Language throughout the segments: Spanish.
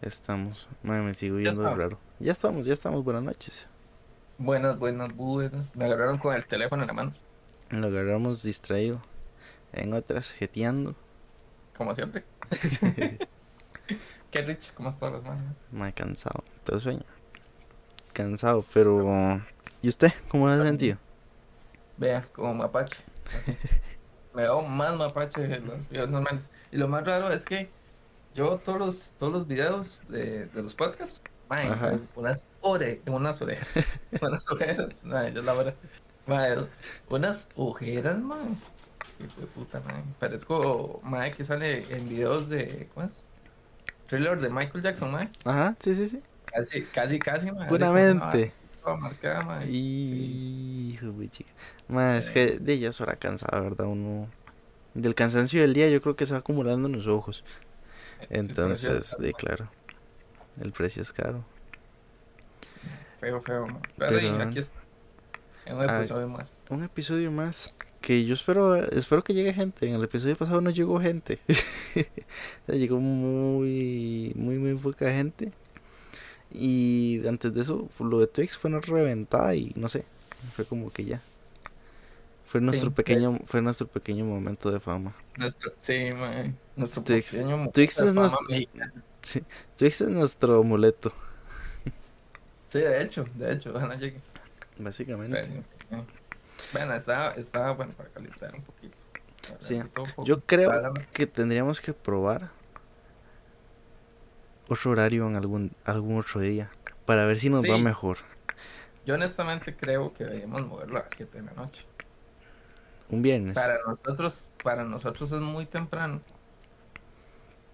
Estamos. Madre, me sigo viendo raro. Ya estamos, ya estamos. Buenas noches. Buenas, buenas, buenas. Me agarraron con el teléfono en la mano. Lo agarramos distraído. En otras, jeteando. Como siempre. Qué rich, ¿cómo estás las manos? Me cansado, todo sueño. Cansado, pero. ¿Y usted? ¿Cómo ha sentido? Vea, como mapache. Me veo más mapache que los videos normales. Y lo más raro es que yo todos los, todos los videos de, de los podcasts, man, unas ore, unas orejas, unas ojeras, man, yo la verdad, man, unas ojeras, man. Qué puta, man. Parezco, man, que sale en videos de, ¿cómo es? Thriller de Michael Jackson, man. Ajá, sí, sí, sí. Casi, casi, casi, man. Puramente. Marcada, man. Y... Hijo, de chica. Man, es que de ella es hora cansada, ¿verdad? Uno... Del cansancio del día yo creo que se va acumulando en los ojos. Entonces, de claro, el precio es caro. Feo, feo. Pero, aquí está. Un episodio más. Un episodio más. Que yo espero, espero que llegue gente. En el episodio pasado no llegó gente. o llegó muy, muy, muy poca gente. Y antes de eso, lo de Twix fue una reventada y no sé. Fue como que ya. Fue nuestro pequeño, fue nuestro pequeño momento de fama. Nuestro, sí, man. Nuestro Twix, pequeño momento Twix de es fama nuestro, sí, Twix es nuestro amuleto. Sí, de hecho, de hecho, ojalá llegue. Básicamente. Pero, sí. Bueno, estaba, estaba bueno para calentar un poquito. Sí, Un poco. yo creo Para- que tendríamos que probar otro horario en algún, algún otro día. Para ver si nos va mejor. Yo honestamente creo que deberíamos moverlo a las 7 de la noche. Un viernes. Para nosotros, para nosotros es muy temprano.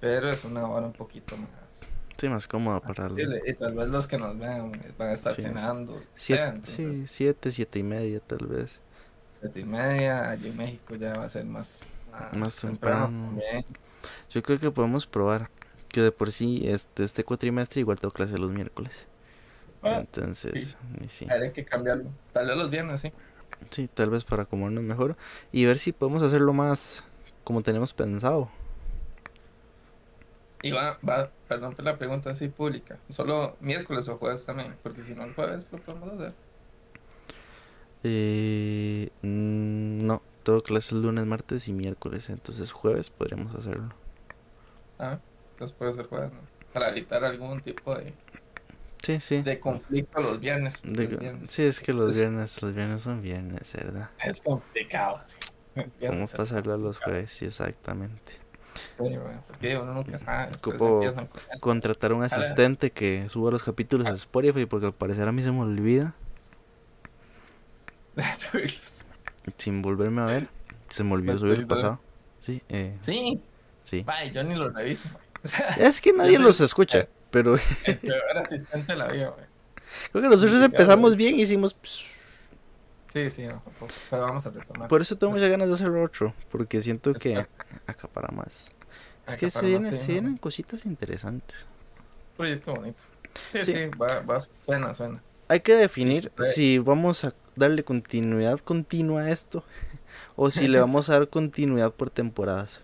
Pero es una hora un poquito más. Sí, más cómodo para el... Y, tal vez los que nos vean van a estar Sí, cenando. Siete, sea, entonces, sí, siete, siete y media tal vez. siete y media, allí en México ya va a ser más, Más temprano. también. Yo creo que podemos probar que de por sí este, este cuatrimestre igual tengo clase los miércoles. Ah, Entonces, y sí. Hay que cambiarlo. Tal vez los viernes, sí. Sí, tal vez para acomodarnos mejor y ver si podemos hacerlo más como tenemos pensado. Y va, va, perdón por la pregunta así pública. Solo miércoles o jueves también, porque si no el jueves lo podemos hacer. Eh, mm, no, tengo clases lunes, martes y miércoles, entonces jueves podríamos hacerlo. Ah, entonces puede ser jueves, ¿no? Para evitar algún tipo de, Sí, sí. de conflicto los viernes. De- sí, es que los es- viernes, los viernes son viernes, ¿verdad? Es complicado, sí. ¿Cómo pasarlo a los jueves? Sí, exactamente. Sí, porque uno nunca sabe. Ocupo eso. Contratar un asistente que suba los capítulos a Spotify porque al parecer a mí se me olvida. Sin volverme a ver, se me olvidó subir el pasado. Sí, eh, Sí, sí. yo ni lo reviso. Es que nadie los escucha, pero el peor asistente de la vida, güey. creo que nosotros empezamos bien y hicimos... Sí, sí, no, pero vamos a retomar. Por eso tengo muchas ganas de hacer otro, porque siento que acapara más. Es que se, Acapara más, vienen, sí, se ¿no? vienen cositas interesantes. proyecto bonito. Sí, Sí. sí, va, va, suena, suena. Hay que definir puede. si vamos a darle continuidad continua a esto o si le vamos a dar continuidad por temporadas.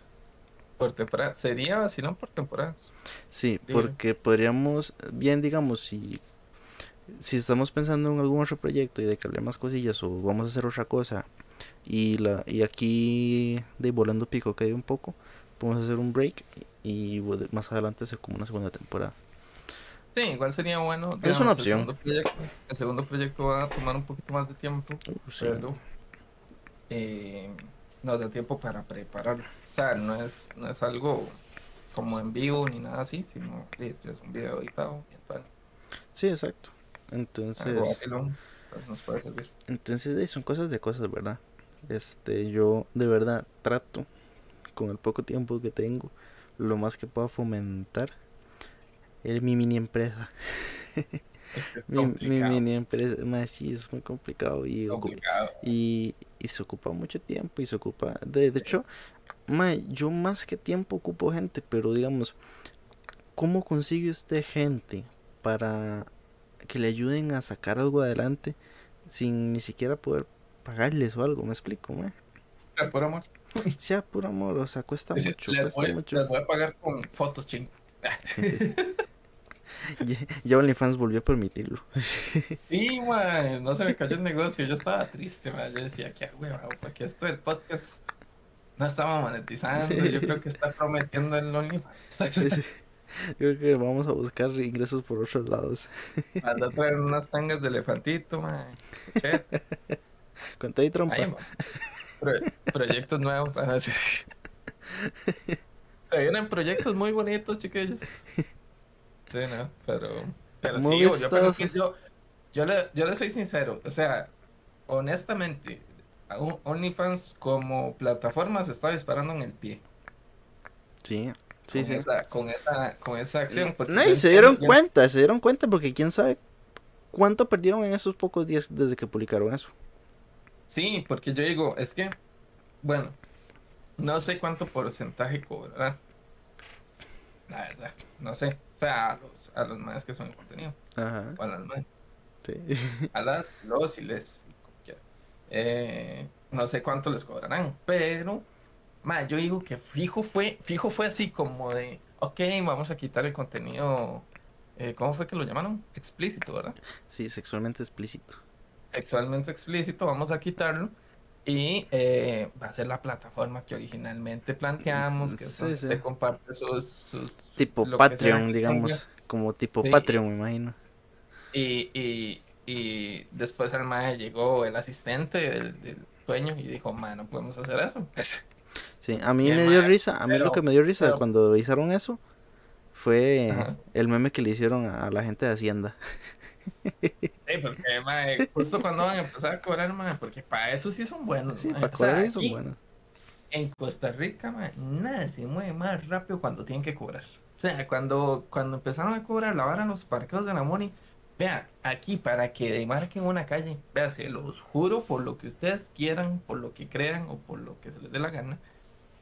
Por temporada. Sería, si no, por temporadas. Sí, porque podríamos, bien digamos, si, si estamos pensando en algún otro proyecto y de que hable más cosillas o vamos a hacer otra cosa y la y aquí de volando pico hay un poco, podemos hacer un break y más adelante hacer como una segunda temporada. Sí, igual sería bueno. Es una opción. El segundo, proyecto, el segundo proyecto va a tomar un poquito más de tiempo. Uh, sí. pero eh, nos da tiempo para prepararlo. O sea, no es, no es algo como en vivo ni nada así, sino sí, esto es un video editado. Sí, exacto. Entonces, vacilón, pues nos puede servir. entonces son cosas de cosas, ¿verdad? Este, yo de verdad trato con el poco tiempo que tengo, lo más que pueda fomentar el, mi mini empresa. Es que es Mi, mi mini empresa, más sí, es muy complicado y, complicado. y, y se ocupa mucho tiempo y se ocupa, de, de hecho, ma, yo más que tiempo ocupo gente, pero digamos, ¿cómo consigue usted gente para que le ayuden a sacar algo adelante sin ni siquiera poder pagarles o algo? ¿Me explico, ma? Pero por amor. Sea por amor, o sea, cuesta mucho, les, cuesta voy, mucho. les voy a pagar con fotos, ching. ya, OnlyFans volvió a permitirlo. sí, man, no se me cayó el negocio, yo estaba triste, man. Yo decía, qué hueva, porque esto del podcast no estaba monetizando, yo creo que está prometiendo el OnlyFans. Yo creo que vamos a buscar ingresos por otros lados. Anda a traer unas tangas de elefantito, man. Cuenta y trompa. proyectos nuevos. Se vienen proyectos muy bonitos, chiquillos. Sí, no, pero. Pero sí, yo, yo, yo, le, yo le soy sincero. O sea, honestamente, OnlyFans como plataforma se está disparando en el pie. Sí, sí, con sí. Esa, con, esa, con esa acción. No, y se dieron cuenta, se dieron cuenta porque quién sabe cuánto perdieron en esos pocos días desde que publicaron eso. Sí, porque yo digo, es que, bueno, no sé cuánto porcentaje cobrará. La verdad, no sé. O sea, a los, a los más que son el contenido. Ajá. O a las más. Sí. A las, los y les. Eh, no sé cuánto les cobrarán. Pero, ma, yo digo que fijo fue, fijo fue así como de, ok, vamos a quitar el contenido. Eh, ¿Cómo fue que lo llamaron? Explícito, ¿verdad? Sí, sexualmente explícito. Sexualmente explícito, vamos a quitarlo y eh, va a ser la plataforma que originalmente planteamos, que se comparte sus... tipo Patreon, digamos, como tipo Patreon, me imagino. Y, y, y después al MAE llegó el asistente del, dueño y dijo, ma, no podemos hacer eso. Sí, a mí me dio risa, a mí lo que me dio risa cuando hicieron eso fue el meme que le hicieron a la gente de Hacienda. Sí, porque, mae, justo cuando van a empezar a cobrar, mae, porque para eso sí son buenos. Sí, para cobrar son buenos. En Costa Rica, mae, nada se mueve más rápido cuando tienen que cobrar. O sea, cuando, cuando empezaron a cobrar la vara en los parqueos de la Moni, vea, aquí para que demarquen una calle, vea, se los juro por lo que ustedes quieran, por lo que crean o por lo que se les dé la gana,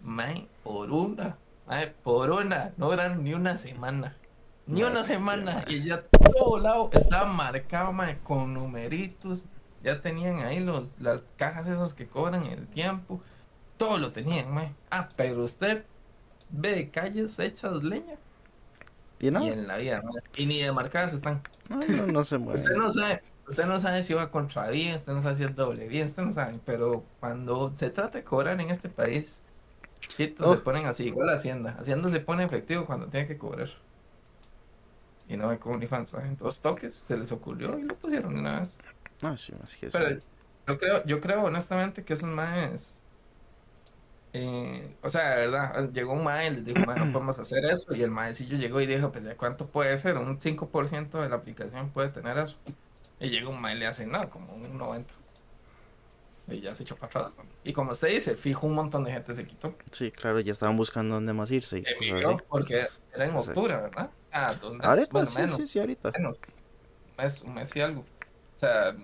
mae, por una, mae, por una, no eran ni una semana. Ni una semana y ya todo lado estaba marcado con numeritos. Ya tenían ahí los, las cajas esas que cobran el tiempo. Todo lo tenían, Ah, pero usted ve calles hechas leña. ¿Y no? Y en la vida, Y ni de marcadas están. No, no, se mueve. usted no sabe. Usted no sabe si va contra vía, usted no sabe si es doble vía, usted no sabe. Pero cuando se trata de cobrar en este país, se oh. ponen así, igual Hacienda. Hacienda se pone efectivo cuando tiene que cobrar y no hay OnlyFans, en dos toques se les ocurrió y lo pusieron de una vez. Ah, sí, más que eso. Pero yo creo, yo creo honestamente que esos más eh, o sea, de verdad, llegó un mae y les dijo, mae, no podemos hacer eso. Y el maecillo llegó y dijo, pues, ¿cuánto puede ser? Un 5% de la aplicación puede tener eso. Y llega un mae y le hace, no, como un 90%. Y ya se echó para atrás. Y como usted dice, fijo, un montón de gente se quitó. Sí, claro, ya estaban buscando dónde más irse. Y porque era en octubre, ¿verdad? Ah, ¿dónde? Ahorita, sí, sí, sí, ahorita. un mes, un mes y algo. O sea,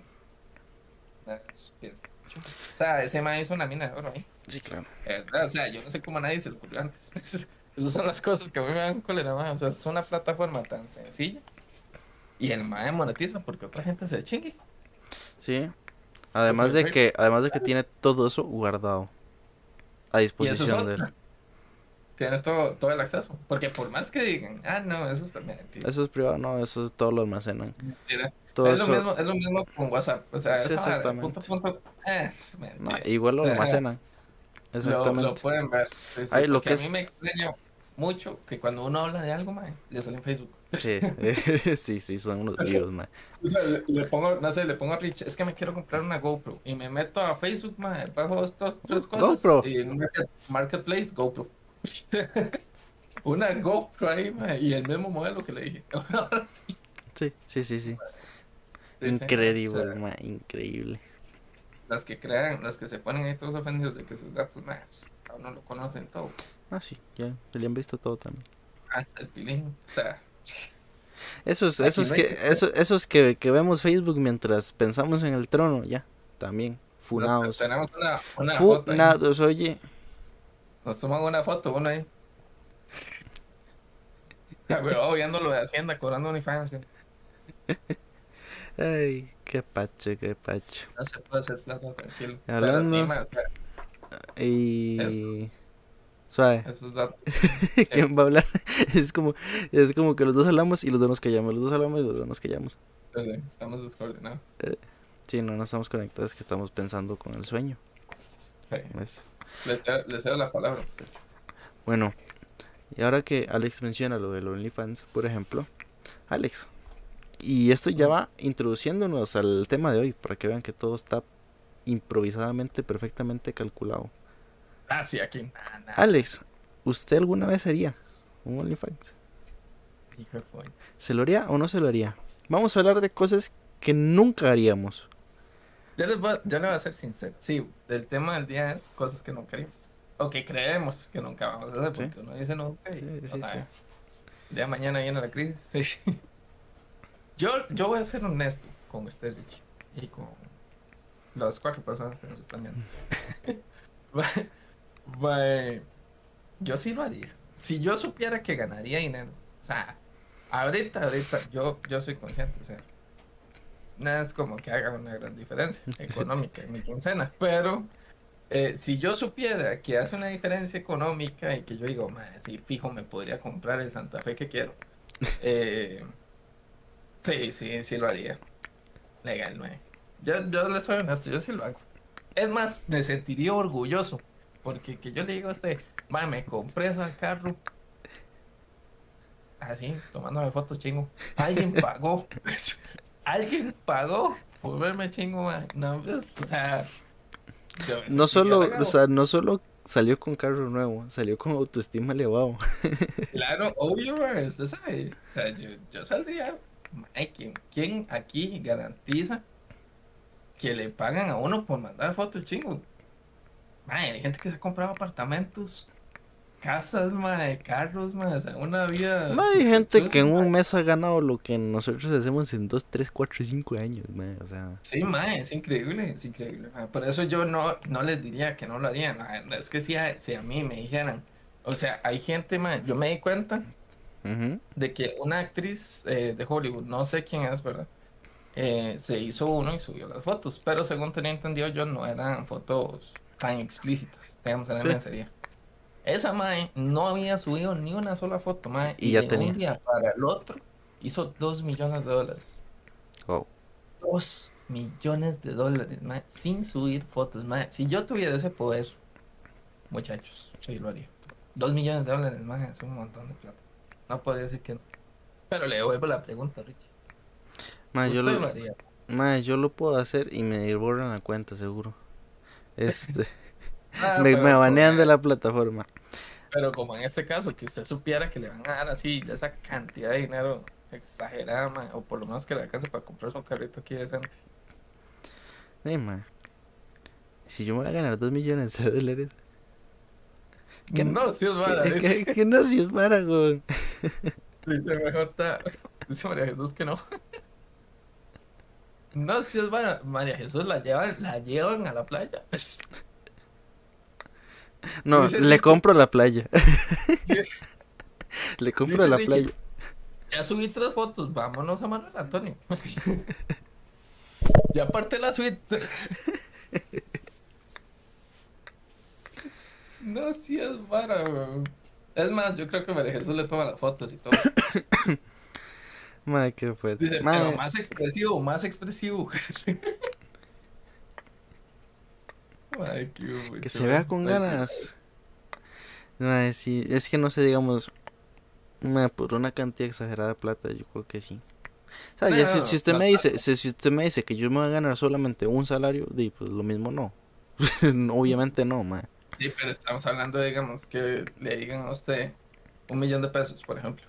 o sea, ese man hizo una mina de oro ahí. Sí, claro. O sea, yo no sé cómo a nadie se le ocurrió antes. Esas son las cosas que a mí me dan cólera. O sea, es una plataforma tan sencilla. Y el mae monetiza porque otra gente se chingue. Sí. Además de que, además de que tiene todo eso guardado a disposición de él. Tiene todo, todo el acceso. Porque por más que digan, ah, no, eso es también Eso es privado, no, eso todo lo almacenan. Todo es, lo mismo, es lo mismo con WhatsApp. O sea, sí, exactamente. Punto, eh, igual lo almacenan. Exactamente. Lo, pueden ver. Sí, lo que a mí me extraña mucho que cuando uno habla de algo, mae, le sale en Facebook. Sí, sí, sí, son unos videos, man. O sea, le, pongo, no sé, le pongo a Rich, es que me quiero comprar una GoPro y me meto a Facebook, man, bajo estas tres cosas. GoPro. Y en Marketplace, GoPro. una GoPro ahí, man, y el mismo modelo que le dije. Ahora sí. Sí, sí, sí, sí. Increíble, man, increíble. Las que crean, las que se ponen ahí todos ofendidos de que sus datos, man, aún no lo conocen todo. Ah, sí, ya, se le han visto todo también. Hasta el pilín, o sea... Esos, esos, que, esos, esos que, que, vemos Facebook mientras pensamos en el trono, ya, también, funados. tenemos una, una funados, foto oye. Nos toman una foto, uno ahí. viendo lo de Hacienda, cobrando OnlyFans. Ay, qué pacho, qué pacho. No se puede hacer plata tranquilo. Hablando. y Suave. Esos datos. ¿Quién va a hablar? Es como, es como que los dos hablamos y los dos nos callamos. Los dos hablamos y los dos nos callamos. Estamos descoordinados. Sí, no, no estamos conectados, es que estamos pensando con el sueño. Sí. Eso. Les cedo, les cedo la palabra. Bueno, y ahora que Alex menciona lo del OnlyFans, por ejemplo, Alex, y esto ya va introduciéndonos al tema de hoy, para que vean que todo está improvisadamente, perfectamente calculado. Ah, sí, aquí. Nah, nah. Alex, ¿usted alguna vez haría un OnlyFans? ¿Se lo haría o no se lo haría? Vamos a hablar de cosas que nunca haríamos. Ya les, voy, a- ya les voy a ser sincero. Sí, el tema del día es cosas que no queremos. O que creemos que nunca vamos a hacer, Sí. porque uno dice nunca y Sí, no sí, sabe. sí. El día de mañana viene la crisis. yo, yo voy a ser honesto con usted, Richie, y con las cuatro personas que nos están viendo. Yo sí lo haría. Si yo supiera que ganaría dinero, o sea, ahorita, ahorita, yo, yo soy consciente, o sea, nada es como que haga una gran diferencia económica en mi quincena, pero eh, si yo supiera que hace una diferencia económica y que yo digo, "Mae, sí, fijo, me podría comprar el Santa Fe que quiero, eh, sí, sí, sí lo haría. Legal, mae. Yo, yo le soy honesto, yo sí lo hago. Es más, me sentiría orgulloso, porque que yo le digo a usted, "Mae, me compré ese carro. Así, tomándome fotos chingo. Alguien pagó. Alguien pagó por verme chingo, mae. No, pues, o sea. yo No solo, o sea, no solo salió con carro nuevo, salió con autoestima elevado. Claro, obvio, mae, usted sabe. O sea, yo, yo saldría. Mae, ¿quién, quién aquí garantiza que le pagan a uno por mandar fotos chingo? Mae, hay gente que se ha comprado apartamentos, casas, mae, carros, mae, o sea, una vida. Hay gente que en mae. un mes ha ganado lo que nosotros hacemos en 2, 3, 4, 5 años, ma, o sea. Sí, mae, es increíble, es increíble. mae. Por eso yo no, no les diría que no lo harían. La verdad es que si a, si a mí me dijeran, o sea, hay gente, mae, yo me di cuenta de que una actriz eh, de Hollywood, no sé quién es, ¿verdad? Eh, se hizo uno y subió las fotos, pero según tenía entendido yo, no eran fotos tan explícitas, digamos, eran Sí. lencería. Esa mae no había subido ni una sola foto, mae, Y ya de tenía. un día para el otro hizo dos millones de dólares. Wow. Dos millones de dólares, mae, sin subir fotos, mae. Si yo tuviera ese poder, muchachos, sí lo haría. Dos millones de dólares, mae, es un montón de plata. No podría decir que no. Pero le devuelvo la pregunta, Richie. Ma, yo ¿Usted lo, lo haría? ma, yo lo puedo hacer y me borran la cuenta, seguro. Este, Ah, me, me como- banean de la plataforma. Pero como en este caso, que usted supiera que le van a dar así esa cantidad de dinero exagerada, o por lo menos que le alcance para comprarse un carrito aquí decente. Ma. Si yo me voy a ganar 2 millones de dólares. Que no, si es vara, que, dice, que- que no, si es para, güey. dice mejor ta- dice María Jesús que no. No, si es vara, María Jesús la llevan, la llevan a la playa. No, Dice le Richie- compro la playa. le compro Dice la Richie- playa. Ya subí tres fotos, vámonos a Manuel Antonio. ya aparte la suite. No, si es vara, weón. Es más, yo creo que María Jesús le toma las fotos y todo. Madre, qué fuerte. Dice, Madre, pero más expresivo, más expresivo. Ay, qué que se vea con ganas. Madre, sí, es que no sé, digamos, madre, por una cantidad exagerada de plata, yo creo que sí. O sea, No, ya si, usted me dice, si usted me dice que yo me voy a ganar solamente un salario, di, pues lo mismo no. Obviamente no, madre. Sí, pero estamos hablando, digamos, que le digan a usted un millón de pesos, por ejemplo.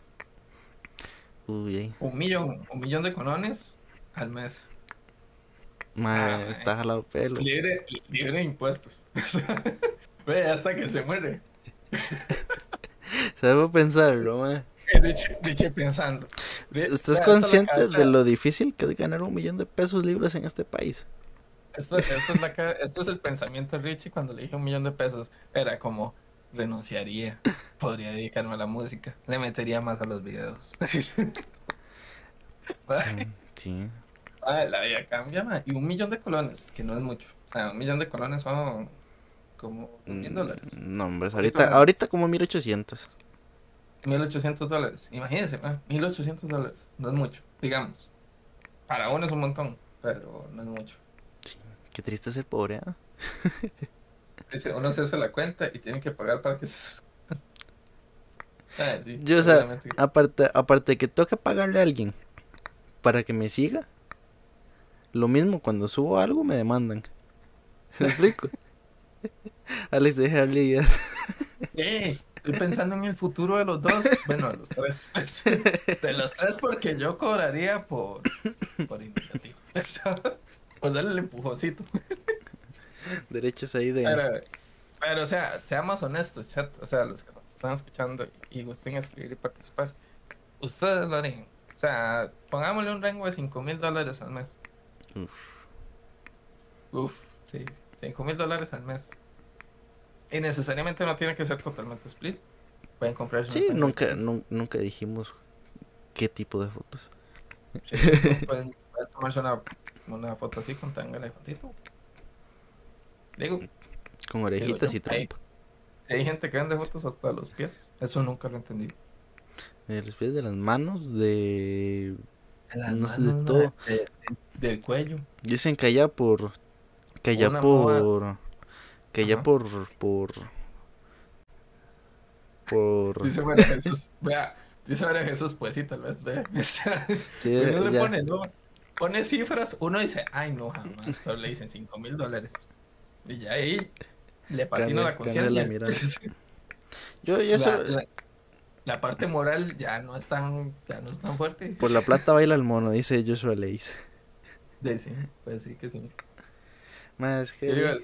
Uy. Un millón, un millón de colones al mes. Madre, Ah, está jalado pelo. Libre, libre de impuestos. Ve, hasta que se muere. Se debe pensarlo, madre. Diche, diche pensando. Ve, ¿Estás vea, esta es consciente de lo difícil que es ganar un millón de pesos libres en este país? Esto, esto es la ca- esto es el pensamiento de Richie cuando le dije un millón de pesos. Era como, renunciaría. Podría dedicarme a la música. Le metería más a los videos. Sí, sí. La vida cambia. Y un millón de colones, que no es mucho. O sea, un millón de colones son como mil dólares. Mm, no, hombre, ahorita, ahorita como 1800. 1800 dólares. Imagínense, 1800 dólares. No es mucho, digamos. Para uno es un montón, pero no es mucho. Qué triste ser pobre, ¿ah? uno se hace la cuenta y tiene que pagar para que se ah, Yo, o sea, aparte, aparte que toca pagarle a alguien para que me siga, lo mismo cuando subo algo me demandan. ¿Me explico? Alex, de estoy pensando en el futuro de los dos. Bueno, de los tres. De los tres porque yo cobraría por, por iniciativa. Por darle el empujoncito. Derechos ahí de... Pero, o sea, seamos honestos, chat. O sea, los que nos están escuchando y gusten escribir y participar. Ustedes lo harían. O sea, pongámosle un rango de 5 mil dólares al mes. Uf. Uf, sí. 5 mil dólares al mes. Y necesariamente no tiene que ser totalmente split. Pueden comprar. Sí, nunca, nunca dijimos qué tipo de fotos. pueden, tomarse una, una, foto así con tanga de fotito. Digo. Con orejitas y trompa. Si hay gente que vende fotos hasta los pies, eso nunca lo he entendido. De los pies, de las manos, de. no sé, de todo. del cuello. Dicen que allá por. Que allá por. Que allá por. Por. Por. Dice María Jesús. Vea. Dice María Jesús, pues sí, tal vez, vea. sí, no le pone, no. Pone cifras, uno dice, ay, no, jamás. Pero le dicen 5 mil dólares. Y ya ahí le patina la conciencia. Yo, yo la, la, parte moral ya no es tan, ya no es tan fuerte. Por la plata baila el mono, dice Joshua Leis. De sí, pues sí que sí. Más que.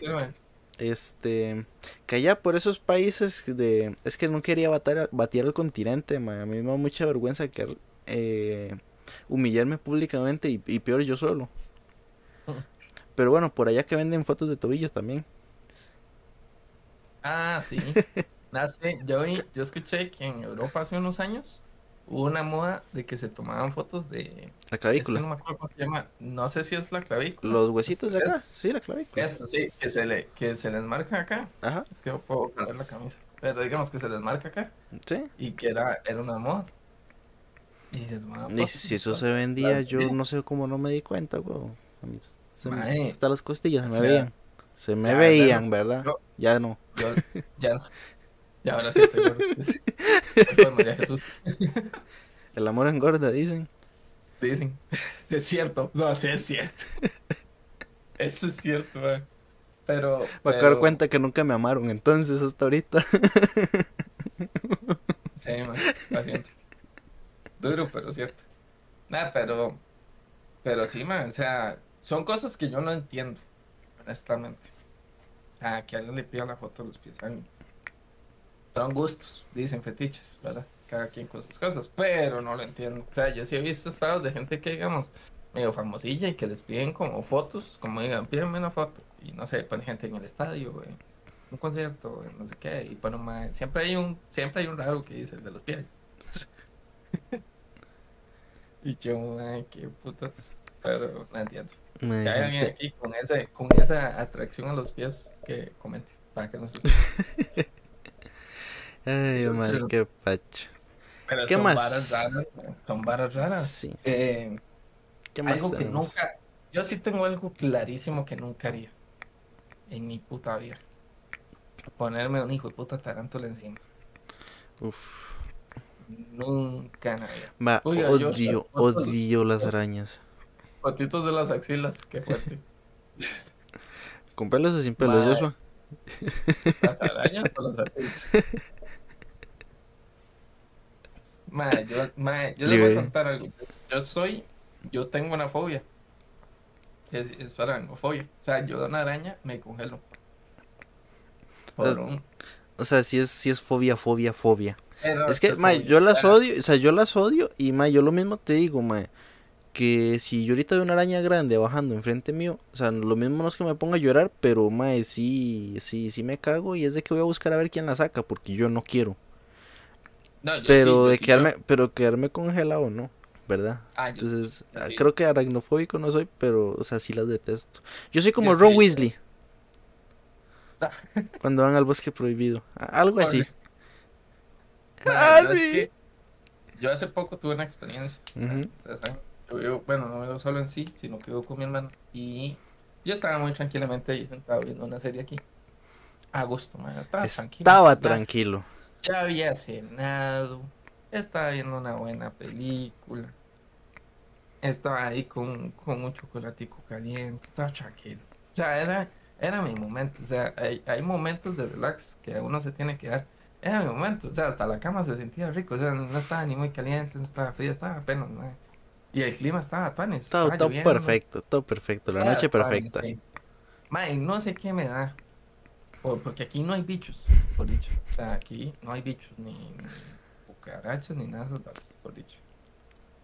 Este. Que allá por esos países de. Es que no quería batir, batir al continente, A mí me da mucha vergüenza que. Eh, humillarme públicamente y, y peor yo solo. Pero bueno, por allá que venden fotos de tobillos también. Ah, sí. yo, yo escuché que en Europa hace unos años hubo una moda de que se tomaban fotos de... La clavícula. no me acuerdo cómo se llama. No sé si es la clavícula. Los huesitos de acá. Sí, la clavícula. Eso, sí. Que se, le, que se les marca acá. Ajá. Es que no puedo poner la camisa. Pero digamos que se les marca acá. Sí. Y que era, era una moda. Y, y si eso se vendía, yo no sé cómo no me di cuenta, güey. A mí hasta las costillas se me veían. Se me veían, ¿verdad? ya no. ya no. Ya ahora sí estoy María Jesús. El amor engorda, dicen. Dicen. Sí, es cierto. No, sí es cierto. Eso es cierto, man. Pero. Me acabo cuenta que nunca me amaron, entonces, hasta ahorita. Sí, man. Paciente. Duro, pero cierto. Nada, pero. Pero sí, man. O sea, son cosas que yo no entiendo, honestamente. A que alguien le pida la foto de los pies. Son gustos, dicen fetiches, ¿verdad? Cada quien con sus cosas, pero no lo entiendo. O sea, yo sí he visto estados de gente que, digamos, medio famosilla y que les piden como fotos, como digan, pídenme una foto. Y no sé, pone gente en el estadio, güey. Un concierto, no sé qué, y pone más. Siempre hay un, siempre hay un raro que dice el de los pies. y yo, ay, qué putas. Pero no entiendo. Que hay alguien aquí con, ese, con esa atracción a los pies que comente. Para que nos Ay, madre, qué pacho. Pero ¿Qué son más? varas raras. Son varas raras. Sí. Eh, ¿Qué más algo que nunca. Yo sí tengo algo clarísimo que nunca haría. En mi puta vida. Ponerme un hijo de puta tarántula encima. Uf. Nunca nadie. Va, odio, odio las arañas. Patitos de las axilas, qué fuerte. ¿Con pelos o sin pelos, Joshua? ¿Las arañas o los axilas? Madre, yo, yo les voy a contar algo. Yo soy, yo tengo una fobia. Es, es. O sea, yo de una araña me congelo. O sea, si es, si es fobia, fobia, fobia. Es que, ma, yo las odio, o sea, yo las odio y, ma, yo lo mismo te digo, ma, que si yo ahorita veo una araña grande bajando enfrente mío, o sea, lo mismo no es que me ponga a llorar, pero mae, sí, sí, sí me cago y es de que voy a buscar a ver quién la saca, porque yo no quiero. pero de quedarme, pero quedarme congelado no, ¿verdad? Ah, Entonces, ah, creo que aracnofóbico no soy, pero, o sea, sí las detesto. Yo soy como Ron Weasley. Cuando van al bosque prohibido. Algo así. Yo, hace poco tuve una experiencia. Yo bueno, no vivo solo en sí, sino que vivo con mi hermano. Y yo estaba muy tranquilamente ahí sentado viendo una serie aquí. A gusto, man. Estaba, tranquilo. Estaba tranquilo. Ya había cenado. Estaba viendo una buena película. Estaba ahí con, con un chocolatico caliente. Estaba tranquilo. O sea, era, era mi momento. O sea, hay, hay momentos de relax que uno se tiene que dar. Era mi momento. O sea, hasta la cama se sentía rico. O sea, no estaba ni muy caliente, no estaba fría, estaba apenas, man. Y el clima estaba panes. Todo, todo perfecto, todo perfecto. La noche perfecta. no sé qué me da. porque aquí no hay bichos, por dicho. O sea, aquí no hay bichos, ni, ni cucarachas, ni nada de esas por dicho.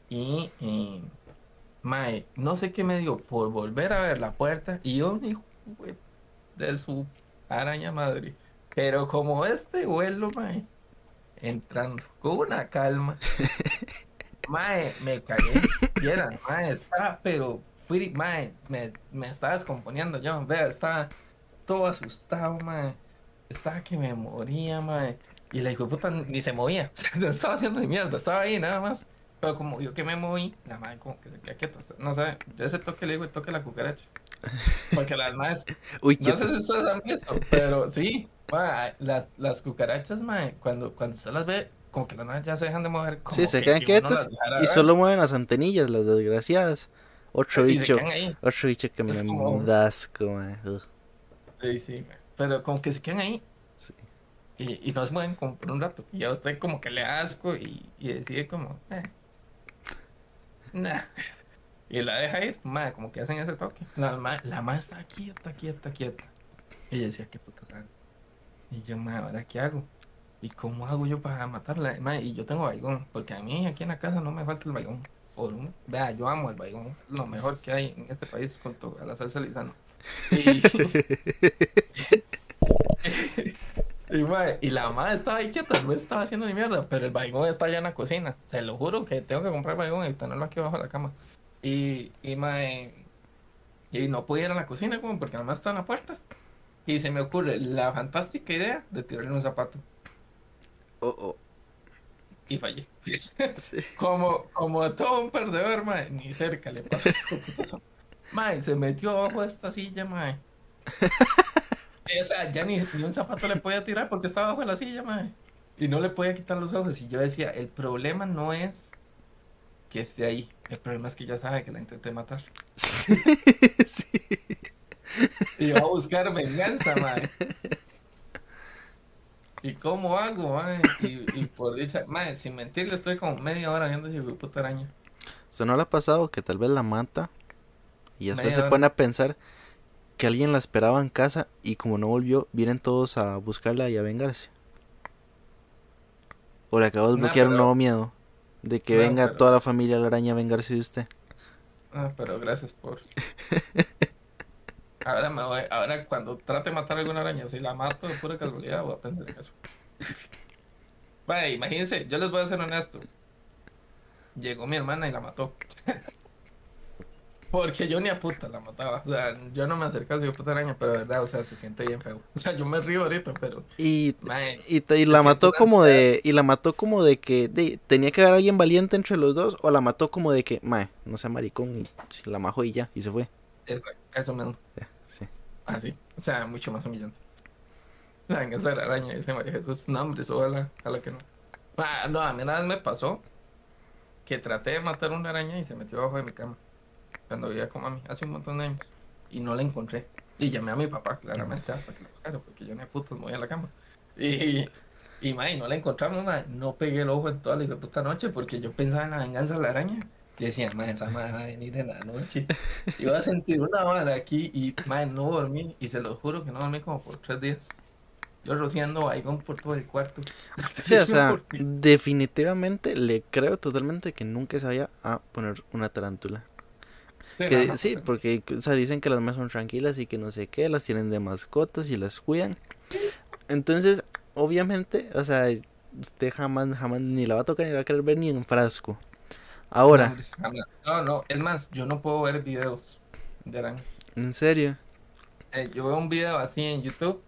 Y, y mae, no sé qué me dio por volver a ver la puerta y yo, hijo de su araña madre. Pero como este vuelo, mae, entrando con una calma. Mae, me cagué. Y era, mae, estaba, pero fui, mae, me, me estaba descomponiendo yo. Vea, estaba todo asustado, mae. Estaba que me moría, mae. Y la hijo de puta ni se movía. estaba haciendo de mierda. Estaba ahí nada más. Pero como yo que me moví, la madre como que se queda quieta. No sé, yo ese toque le digo y toque la cucaracha. Porque las madres. Uy, no sé si ustedes han visto, pero sí. Las, las cucarachas, mae, cuando, cuando usted las ve, como que las naves ya se dejan de mover. Como sí, se quedan quietas y solo mueven las antenillas, las desgraciadas. Otro bicho, otro bicho que me como... asco, Sí, sí, pero como que se quedan ahí. Sí. Y, y no se mueven como por un rato. Y a usted como que le asco y, y decide como, eh. Nah. Y la deja ir, madre, como que hacen ese toque. La madre, la madre está quieta, quieta, quieta. Y ella decía, qué puta Y yo, madre, ¿ahora qué hago? ¿Y cómo hago yo para matarla? y yo tengo baigón, porque a mí aquí en la casa no me falta el baigón. Por vea, yo amo el baigón, lo mejor que hay en este país junto a la salsa lisano. Y, y, la madre estaba ahí quieta, no estaba haciendo ni mierda, pero el baigón está allá en la cocina. Se lo juro que tengo que comprar baigón y tenerlo aquí abajo de la cama. Y, y, y no pude ir a la cocina como porque nada más está en la puerta. Y se me ocurre la fantástica idea de tirarle un zapato. Oh, oh. Y fallé. Como, como todo un perdedor, mae, ni cerca le pasó. mae, se metió abajo de esta silla, mae. o sea, ya ni, ni, un zapato le podía tirar porque estaba abajo de la silla, mae. Y no le podía quitar los ojos. Y yo decía, el problema no es que esté ahí. El problema es que ya sabe que la intenté matar. sí. Y va a buscar venganza, mae. ¿Y cómo hago, mae? Y, por dicha, mae, sin mentirle, estoy como media hora viendo ese puta araña. ¿Eso no le ha pasado que tal vez la mata? Y después se pone a pensar que alguien la esperaba en casa y como no volvió, vienen todos a buscarla y a vengarse. O le acabo de bloquear un nuevo miedo de que venga toda la familia de la araña a vengarse de usted. Ah, pero gracias por. Ahora me voy, ahora cuando trate de matar a alguna araña, si la mato de pura casualidad, voy a aprender eso. Vaya, imagínense, yo les voy a ser honesto. Llegó mi hermana y la mató. Porque yo ni a puta la mataba. O sea, yo no me acercaba a puta araña, pero de verdad, o sea, se siente bien feo. O sea, yo me río ahorita, pero. Y, y, la mató como de. Y la mató como de que tenía que haber alguien valiente entre los dos. O la mató como de que, mae, no sea maricón. Y la majó y ya, y se fue. Eso, eso mismo. Así, ah, o sea, mucho más humillante. La venganza de la araña, dice María Jesús. No, hombre, eso ojalá, ojalá que no. Ah, no, a mí una vez me pasó que traté de matar una araña y se metió abajo de mi cama. Cuando vivía con mami, hace un montón de años. Y no la encontré. Y llamé a mi papá, claramente, para que la buscara, porque yo ni puto me voy a la cama. Y, y, no la encontramos, No pegué el ojo en toda la puta noche porque yo pensaba en la venganza de la araña. Y decía, madre, esa madre va a venir en la noche. Voy a sentir una madre aquí y, madre, no dormí. Y se lo juro que no dormí como por tres días. Yo rociando baigón por todo el cuarto. Sí, o sea, definitivamente le creo totalmente que nunca se vaya a poner una tarántula. Que, sí, porque o sea, dicen que las más son tranquilas y que no sé qué, las tienen de mascotas y las cuidan. Entonces, obviamente, o sea, usted jamás, jamás ni la va a tocar ni la va a querer ver ni en frasco. Ahora. No, no, es más, yo no puedo ver videos de arañas. ¿En serio? Eh, yo veo un video así en YouTube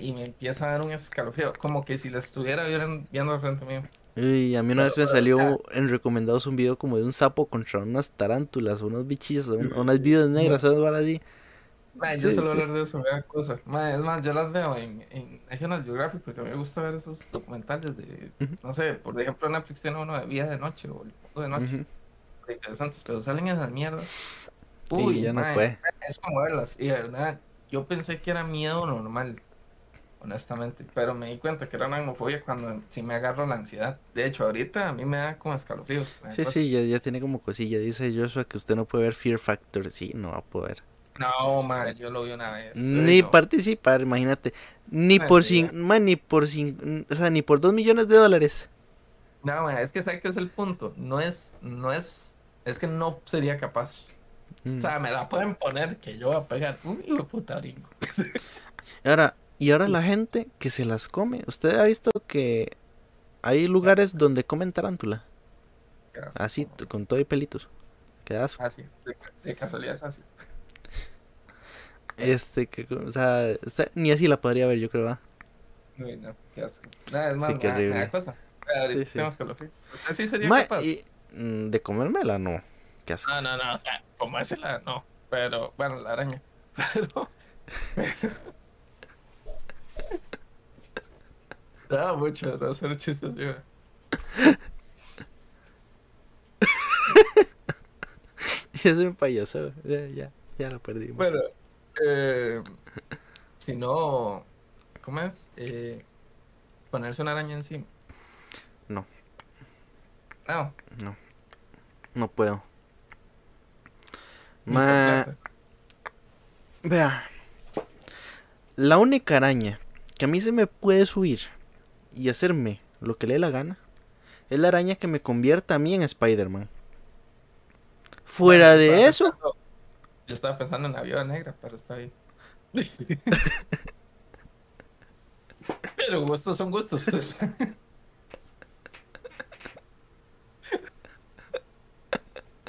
y me empieza a dar un escalofrío, como que si la estuviera viendo, viendo al frente mío. Y a mí una vez me salió en recomendados un video como de un sapo contra unas tarántulas, unos bichillos, unas vidas negras, ¿sabes? Para así. Man, yo solo hablar de eso, me da cosas. es más, yo las veo en, en National Geographic porque me gusta ver esos documentales de, no sé, por ejemplo, Netflix tiene uno de Vida de Noche o El Mundo de Noche. Interesantes, pero salen esas mierdas. Uy, ya no puede. es como verlas. Y de verdad, yo pensé que era miedo normal, honestamente, pero me di cuenta que era una homofobia cuando sí me agarro la ansiedad. De hecho, ahorita a mí me da como escalofríos. Sí, sí, ya, ya tiene como cosilla. Dice Joshua que usted no puede ver Fear Factor. Sí, no va a poder. No, madre, yo lo vi una vez. Ni participar, imagínate. Ni por sin, ni por sin, o sea, ni por dos millones de dólares. No, es que sabes que es el punto. No es, no es, es que no sería capaz. O sea, mm. me la pueden poner que yo voy a pegar un hijo puta brinco. ahora, y ahora la gente que se las come. ¿Usted ha visto que hay lugares donde comen tarántula? Así, con todo y pelitos. Qué asco. Así, ah, de, casualidad es así. Este, que, o sea, ni así la podría ver, yo creo, ¿va? No, no, qué asco. Nada, es más, sí, qué horrible. cosa. Sí, sí. ¿Usted sí sería capaz? Mm, de comérmela, no. Qué asco. No, no, no, o sea, comérsela, no. Pero, bueno, la araña. Pero, pero... Da mucho, no hacer chistes, tío. ya soy un payaso, ya, ya, ya lo perdimos. Bueno, eh, si no, ¿cómo es? Eh, ponerse una araña encima. No. No. No. No puedo. Ma... Vea. La única araña que a mí se me puede subir y hacerme lo que le dé la gana es la araña que me convierta a mí en Spider-Man. Fuera de eso, yo estaba pensando en la viuda negra, pero está bien. pero gustos son gustos.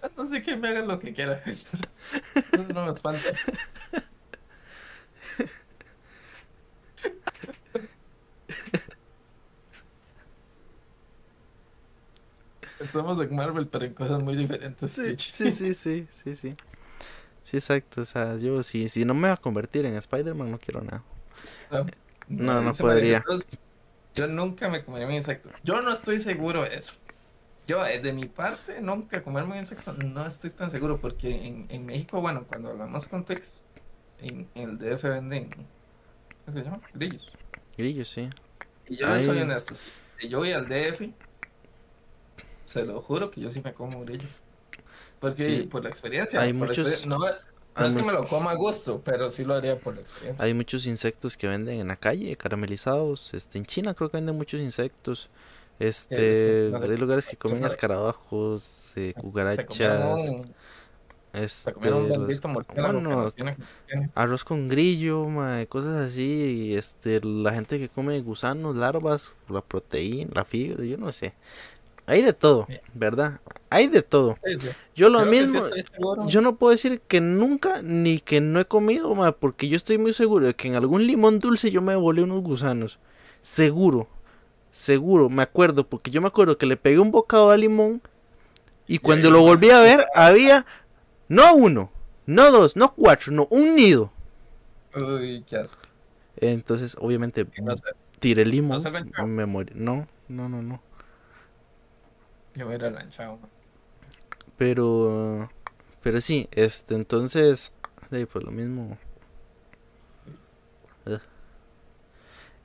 Hasta sé que me hagan lo que quiera. Eso no me espanta. Estamos en Marvel, pero en cosas muy diferentes. Sí, sí, sí, sí, sí, sí. Sí, exacto. O sea, yo si, si no me va a convertir en Spider-Man, no quiero nada. No, no, podría. Yo nunca me comería un insecto. Yo no estoy seguro de eso. Yo, eh, de mi parte, nunca comerme un insecto, no estoy tan seguro, porque en, en México, bueno, cuando hablamos con Tex, en, el DF venden, ¿qué se llama? Grillos. Grillos, sí. Y yo no soy honesto, si yo voy al DF, se lo juro que yo sí me como grillo. Porque por la experiencia. Hay muchos. no, es que me lo coma a gusto, pero sí lo haría por la experiencia. Hay muchos insectos que venden en la calle, caramelizados. Este, en China creo que venden muchos insectos. Este, hay lugares que comen escarabajos, eh, cucarachas. Este, arroz con grillo, cosas así. este, la gente que come gusanos, larvas, la proteína, la fibra, yo no sé. Hay de todo, ¿verdad? Hay de todo. Yo lo mismo, yo no puedo decir que nunca ni que no he comido, porque yo estoy muy seguro de que en algún limón dulce yo me volé unos gusanos. Seguro, seguro, me acuerdo, porque yo me acuerdo que le pegué un bocado al limón y cuando lo volví a ver había no uno, no dos, no cuatro, no un nido. Uy, qué asco. Entonces, obviamente, tiré el limón, me morí. No, no, no, no. Yo voy a ir Pero. Pero sí, este, entonces. pues lo mismo.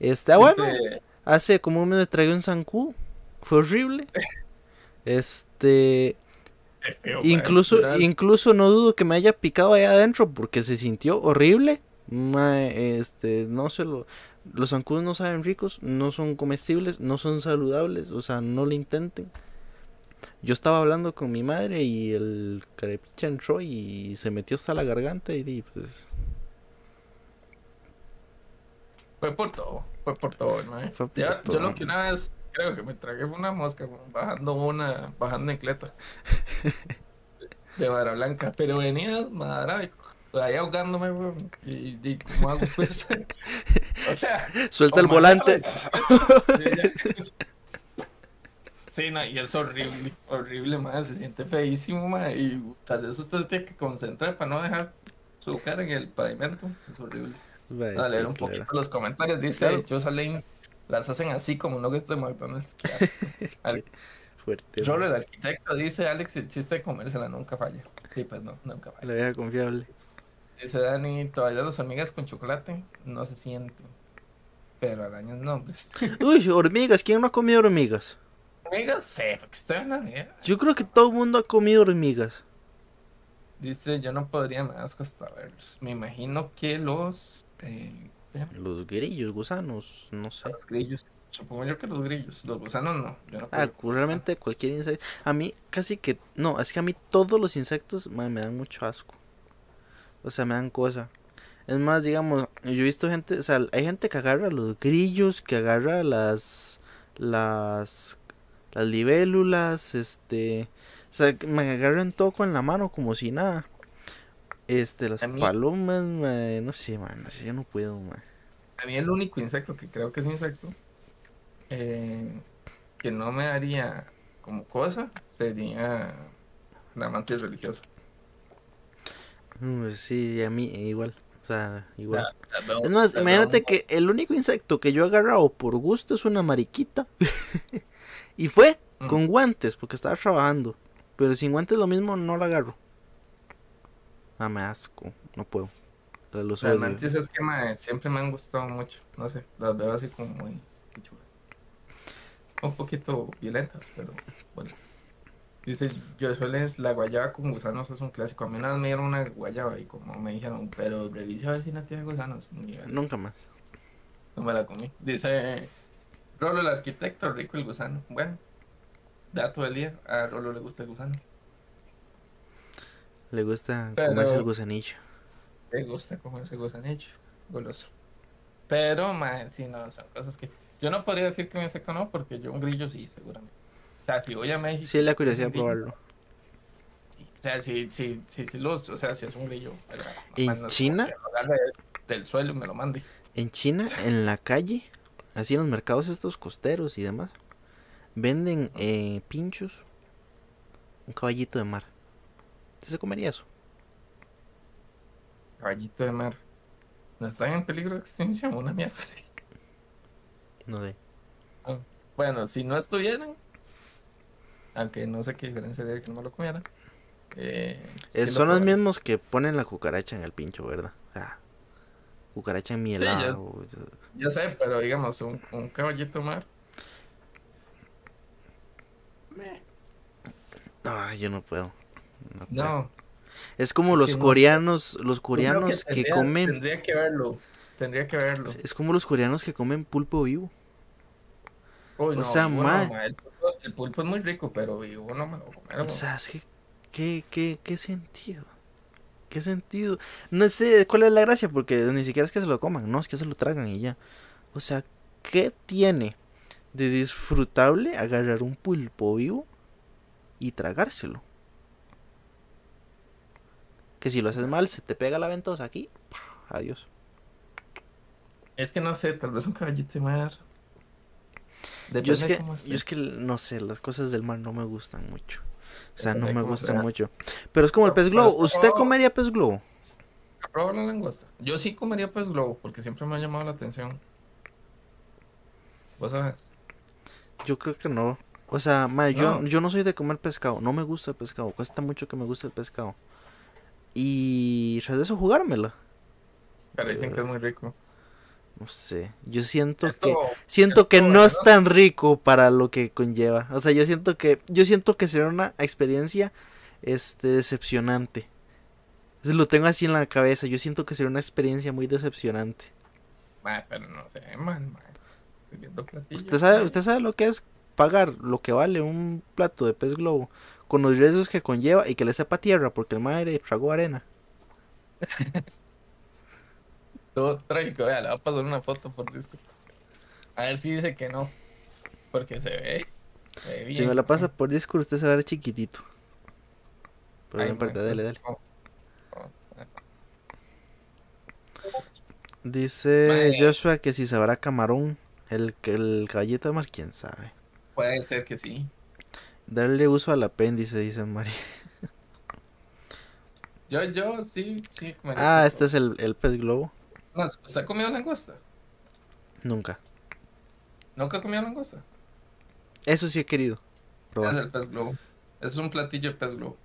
Está bueno. Hace como un mes me tragué un zancudo. Fue horrible. Este. incluso, incluso no dudo que me haya picado allá adentro porque se sintió horrible. este, no se lo. Los zancudos no saben ricos, no son comestibles, no son saludables, o sea, no lo intenten. Yo estaba hablando con mi madre y el carepicha entró y se metió hasta la garganta y di, pues... Fue por todo, fue por todo, ¿no? Yo lo que una vez creo que me tragué fue una mosca bajando una, bajando en cleta. de vara blanca, pero venía madre ahí ahogándome, y, y como hago pues. O sea, suelta el volante. Sí, no, y es horrible, horrible, más se siente feísimo, ma, y tras eso usted tiene que concentrar para no dejar su cara en el pavimento, es horrible. a leer un poquito los comentarios, dice claro. Jocelyn, las hacen así como nuggets de McDonald's. Fuerte. Rolo, el arquitecto, dice Alex, el chiste de comérsela nunca falla. Sí, pues no, nunca falla. La vieja confiable. Dice Dani, todavía las hormigas con chocolate no se sienten. Pero arañas nombres. Uy, hormigas, ¿quién no ha comido hormigas? Hormigas, sí, porque estoy en la Yo creo que todo el mundo ha comido hormigas. Dice, yo no podría más hasta verlos. Me imagino que los... Eh, los grillos, gusanos, no sé. Los grillos, supongo yo que los grillos. Los gusanos no. Yo no ah, realmente cualquier insecto. A mí casi que... No, es que a mí todos los insectos me dan mucho asco. O sea, me dan cosa. Es más, digamos, yo he visto gente, o sea, hay gente que agarra los grillos, que agarra las las las libélulas, este, o sea, me agarran todo con la mano como si nada. Este, las palomas, no sé, man, no sé, yo no puedo, man. A mí el único insecto que creo que es insecto eh, que no me haría como cosa sería la mantis religiosa. Mm, sí, a mí igual. O sea, igual. es más, imagínate que el único insecto que yo he agarrado por gusto es una mariquita. y fue con guantes, porque estaba trabajando. Pero sin guantes lo mismo no la agarro. Ah, me asco. No puedo. Los Las mantis es que siempre me han gustado mucho. No sé, las veo así como muy Un poquito violentas, pero bueno. Dice es la guayaba con gusanos es un clásico. A mí nada me dieron una guayaba y como me dijeron, pero revise a ver si no tiene gusanos. Nunca más. No me la comí. Dice Rolo el arquitecto, rico el gusano. Bueno, dato del día. A Rolo le gusta el gusano. Le gusta comerse el gusanillo. Le gusta comerse el gusanillo. Goloso. Pero, man, si no, son cosas que. Yo no podría decir que me seco no, porque yo un grillo sí, seguramente. O sea, si voy a México. Sí, la curiosidad de probarlo. O sea, si, si, si, si los, o sea, si es un grillo. En China. Del suelo me lo mande. En China, en la calle, así en los mercados estos costeros y demás, venden eh, pinchos, un caballito de mar. ¿Usted se comería eso? Caballito de mar. ¿No están en peligro de extinción? Una mierda, sí. No sé. Ah, bueno, si no estuvieran, aunque no sé qué diferencia de que no me lo comiera. Eh, son los mismos que ponen la cucaracha en el pincho, ¿verdad? O sea, cucaracha en mi helado. ya, sé, pero digamos, un, caballito mar. No, yo no puedo. No. Es como los coreanos, los coreanos que, comen. Tendría que verlo. Tendría que verlo. Es como los coreanos que comen pulpo vivo. o sea, mal el pulpo es muy rico, pero vivo no me lo comeron. O sea, es que, ¿qué, qué, qué sentido? ¿Qué sentido? No sé cuál es la gracia, porque ni siquiera es que se lo coman, no, es que se lo tragan y ya. O sea, ¿qué tiene de disfrutable agarrar un pulpo vivo y tragárselo? Que si lo haces mal, se te pega la ventosa aquí. Adiós. Es que no sé, tal vez un caballito de mar yo es, que, yo es que, no sé, las cosas del mar no me gustan mucho. O sea, no me gustan mucho. Pero es como el pez globo. ¿Usted comería pez globo? Probar la langosta. Yo sí comería pez globo porque siempre me ha llamado la atención. ¿Vos sabes? Yo creo que no. O sea, yo, yo no soy de comer pescado. No me gusta el pescado. Cuesta mucho que me guste el pescado. Y tras de eso jugármela. Pero dicen que es muy rico. No sé, yo siento que siento que no es tan rico para lo que conlleva. O sea, yo siento que yo siento que será una experiencia este decepcionante. Lo tengo así en la cabeza, yo siento que será una experiencia muy decepcionante. pero no sé, man, ¿Usted sabe, usted sabe lo que es pagar lo que vale un plato de pez globo con los riesgos que conlleva y que le sepa tierra porque el madre tragó arena. Todo trágico, vea, le va a pasar una foto por disco. A ver si dice que no. Porque se ve, bien. Si me la pasa por disco, usted se va a ver chiquitito. Pero no importa, dale, dale. Dice Joshua que si sabrá camarón, el, el caballito de mar, quién sabe. Puede ser que sí. Darle uso al apéndice, dice María. Yo, yo, sí, sí. Ah, este es el, el pez globo. ¿Se ha comido langosta? Nunca. ¿Nunca ha comido langosta? Eso sí he querido. Probar. Es el pez globo. Es un platillo de pez globo.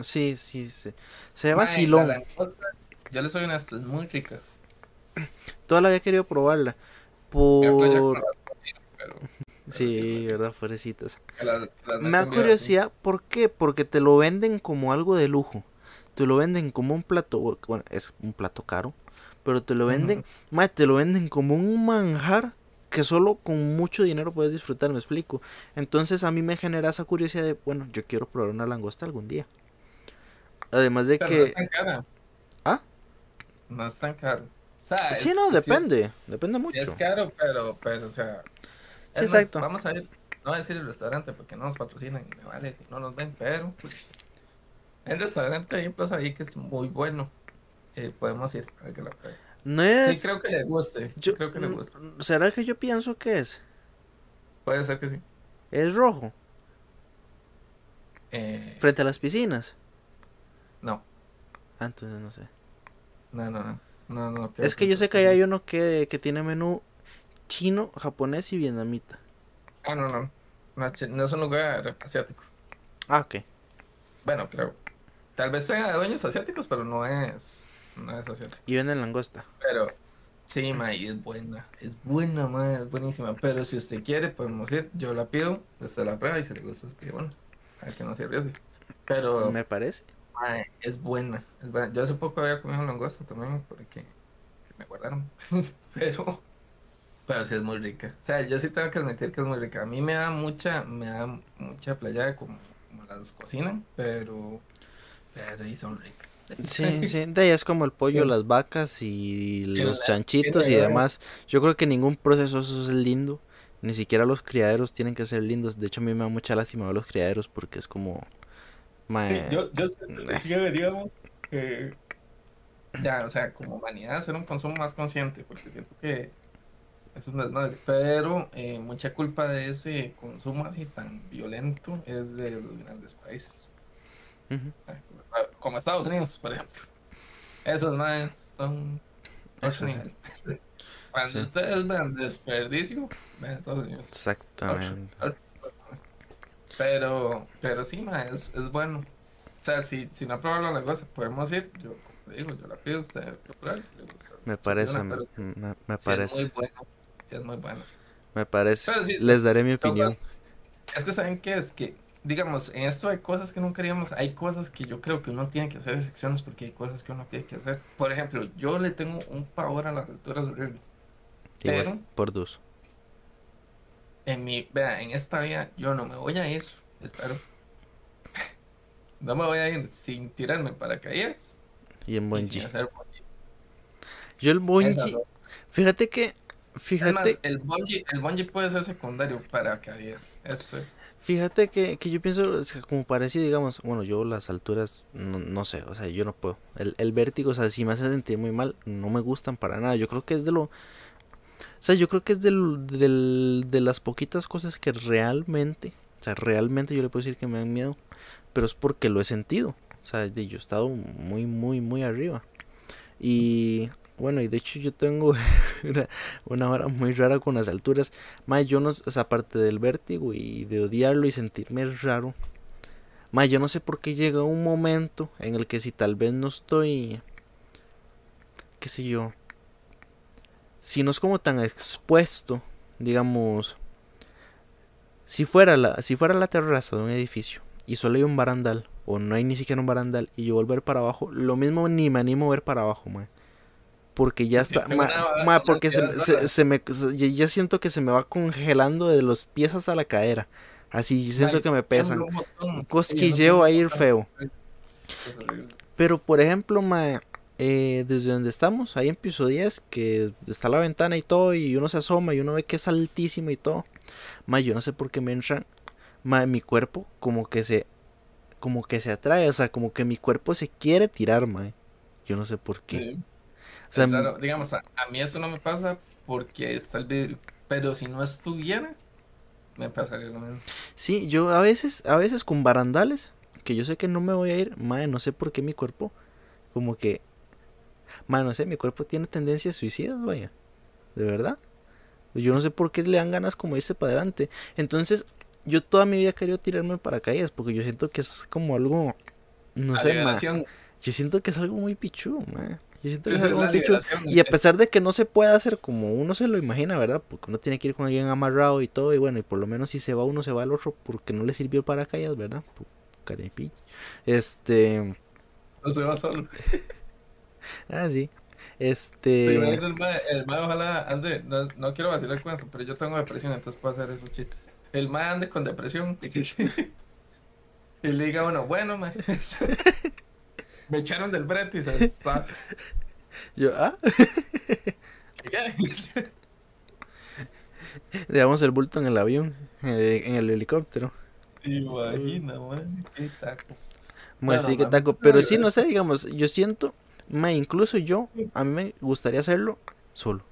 Sí, sí, sí. Se vaciló. Yo le soy honesto, es muy rica. Toda la había querido probarla. Por. sí, verdad, fuerecitas. Me da curiosidad, ¿por qué? Porque te lo venden como algo de lujo. Te lo venden como un plato. Bueno, es un plato caro. Pero te lo venden. te lo venden como un manjar que solo con mucho dinero puedes disfrutar, me explico. Entonces a mí me genera esa curiosidad de, bueno, yo quiero probar una langosta algún día. Además de que... No es tan cara. ¿Ah? No es tan caro. sí, no, depende. depende mucho. Es caro, pero, pero, o sea... Sí, exacto. vamos a ir, no voy a decir el restaurante porque no nos patrocinan y me vale si no nos ven, pero pues... El restaurante hay un plazo ahí que es muy bueno. Eh, podemos ir a que lo no es. Sí, creo que le guste. Yo, creo que le guste. ¿Será que yo pienso que es? Puede ser que sí. ¿Es rojo? Eh... ¿Frente a las piscinas? No. Ah, entonces no sé. No, no, no. no, no es que yo sé que hay uno que, que tiene menú chino, japonés y vietnamita. Ah, no, no. No, no es un lugar asiático. Ah, ok. Bueno, creo. Tal vez tenga dueños asiáticos, pero no es no es. Y venden langosta. Pero, sí, ma, y es buena. Es buena, ma, es buenísima. Pero si usted quiere, podemos ir. Yo la pido, usted la prueba y si le gusta, pide bueno. A que no se arriesgue. Pero. Me parece. Ma, es buena, es buena. Yo hace poco había comido langosta también porque me guardaron. pero. Pero sí es muy rica. O sea, yo sí tengo que admitir que es muy rica. A mí me da mucha, me da mucha playa como, como las cocinan, pero, pero ahí son ricas. Sí, sí, de ahí es como el pollo, las vacas y los chanchitos y demás. Yo creo que ningún proceso eso es lindo. Ni siquiera los criaderos tienen que ser lindos. De hecho, a mí me da mucha lástima ver los criaderos porque es como. yo, yo siento que sí deberíamos que. Ya, o sea, como humanidad, hacer un consumo más consciente. Porque siento que es un desmadre. Pero eh, mucha culpa de ese consumo así tan violento es de los grandes países. Como Estados Unidos, por ejemplo. Esos más son Cuando ustedes ven desperdicio, ven Estados Unidos. Exactamente. Pero, pero sí, más es, es bueno. O sea, si, si no prueba la cosa, podemos ir. Yo, digo, yo la pido, usted lo Me parece, me, me, parece. es muy bueno. es muy bueno. Me parece. Les daré mi opinión. Es que saben qué es que digamos, en esto hay cosas que no queríamos, hay cosas que yo creo que uno tiene que hacer excepciones porque hay cosas que uno tiene que hacer. Por ejemplo, yo le tengo un pavor a las alturas horrible. Pero, por dos. En mi, vea, en esta vida yo no me voy a ir, espero. no me voy a ir sin tirarme paracaídas. Y en bungee. Yo el bungee, fíjate que Fíjate. el bungee, el puede ser secundario para que Eso es. Fíjate que, que yo pienso, como parecido, digamos, bueno, yo las alturas, no, sé, o sea, yo no puedo. El, el vértigo, o sea, si me hace sentir muy mal, no me gustan para nada. Yo creo que es de lo. O sea, yo creo que es del, del, de las poquitas cosas que realmente, o sea, realmente yo le puedo decir que me dan miedo, pero es porque lo he sentido. O sea, yo he estado muy, muy, muy arriba. Y bueno, y de hecho yo tengo una, hora muy rara con las alturas. Más yo no, aparte del vértigo y de odiarlo y sentirme raro. Más yo no sé por qué llega un momento en el que si tal vez no estoy, qué sé yo, si no es como tan expuesto, digamos, si fuera la, si fuera la terraza de un edificio y solo hay un barandal o no hay ni siquiera un barandal y yo volver para abajo, lo mismo ni me animo a ver para abajo, man porque ya está, porque se, me, ya siento que se me va congelando de los pies hasta la cadera, así siento que me pesan, cosquilleo a ir feo. Pero por ejemplo, ma, eh, desde donde estamos, ahí en piso 10, que está la ventana y todo, y uno se asoma y uno ve que es altísimo y todo, ma, yo no sé por qué me entra, ma, mi cuerpo como que se, como que se atrae, o sea, como que mi cuerpo se quiere tirar, ma, yo no sé por qué. Sea, claro, digamos, a, mí eso no me pasa porque está el vidrio. Pero si no estuviera, me pasaría lo mismo. Sí, yo a veces, a veces con barandales, que yo sé que no me voy a ir, madre, no sé por qué mi cuerpo, como que, madre, no sé, mi cuerpo tiene tendencias suicidas, vaya. De verdad. Yo no sé por qué le dan ganas como irse para adelante. Entonces, yo toda mi vida he querido tirarme para paracaídas porque yo siento que es como algo, no sé, ma, yo siento que es algo muy pichu, ma. Yo siento que es algo muy pichu. Y a pesar de que no se puede hacer como uno se lo imagina, ¿verdad? Porque uno tiene que ir con alguien amarrado y todo. Y bueno, y por lo menos si se va uno, se va al otro porque no le sirvió para paracaídas, ¿verdad? Carepi. Este. No se va solo. ah, sí. Este. El mae, ojalá ande. No, no, quiero vacilar con eso, pero yo tengo depresión, entonces puedo hacer esos chistes. El mae ande con depresión. y le diga bueno, bueno, mae. Me echaron del brete y se está. Yo, ah. Dejamos el bulto en el avión, en el, helicóptero. Imagina, man, qué taco. sí, qué taco. Pero sí, no sé, digamos, yo siento, ma, incluso yo, a mí me gustaría hacerlo solo.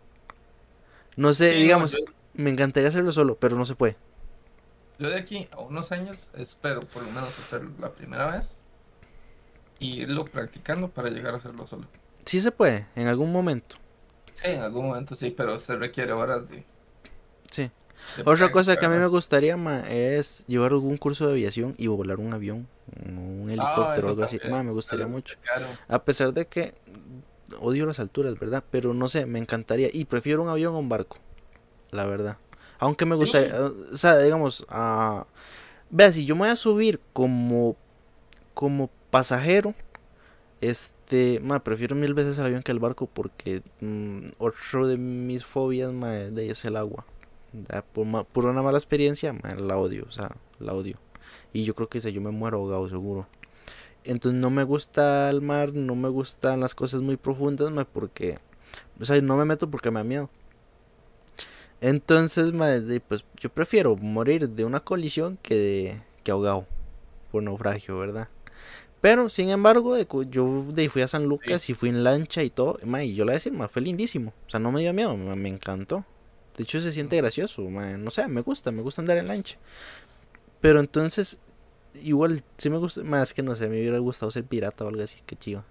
No sé, digamos, me encantaría hacerlo solo, pero no se puede. Yo de aquí a unos años espero por lo menos hacerlo la primera vez y irlo practicando para llegar a hacerlo solo. Sí se puede, en algún momento. Sí, en algún momento sí, pero se requiere horas de... Sí. Otra cosa que a mí me gustaría ma, es llevar algún curso de aviación y volar un avión, un helicóptero o algo así. Ma, me gustaría mucho. A pesar de que odio las alturas, ¿verdad? Pero no sé, me encantaría. Y prefiero un avión o un barco, la verdad. Aunque me gustaría, o sea, digamos, uh, vea, si yo me voy a subir como, como pasajero, este, ma, prefiero mil veces el avión que el barco porque mm, otro de mis fobias, ma, de es el agua. por, una mala experiencia, ma, la odio, o sea, la odio. Y yo creo que si yo me muero ahogado seguro. Entonces no me gusta el mar, no me gustan las cosas muy profundas, ma, porque, o sea, no me meto porque me da miedo. Entonces, pues yo prefiero morir de una colisión que de que ahogado por naufragio, ¿verdad? Pero, sin embargo, yo de fui a San Lucas y fui en lancha y todo, y yo le voy a decir, fue lindísimo. O sea, no me dio miedo, me encantó. De hecho, se siente gracioso, no sé, me gusta, me gusta andar en lancha. Pero entonces, igual, sí me gusta, más que no sé, me hubiera gustado ser pirata o algo así, que chido.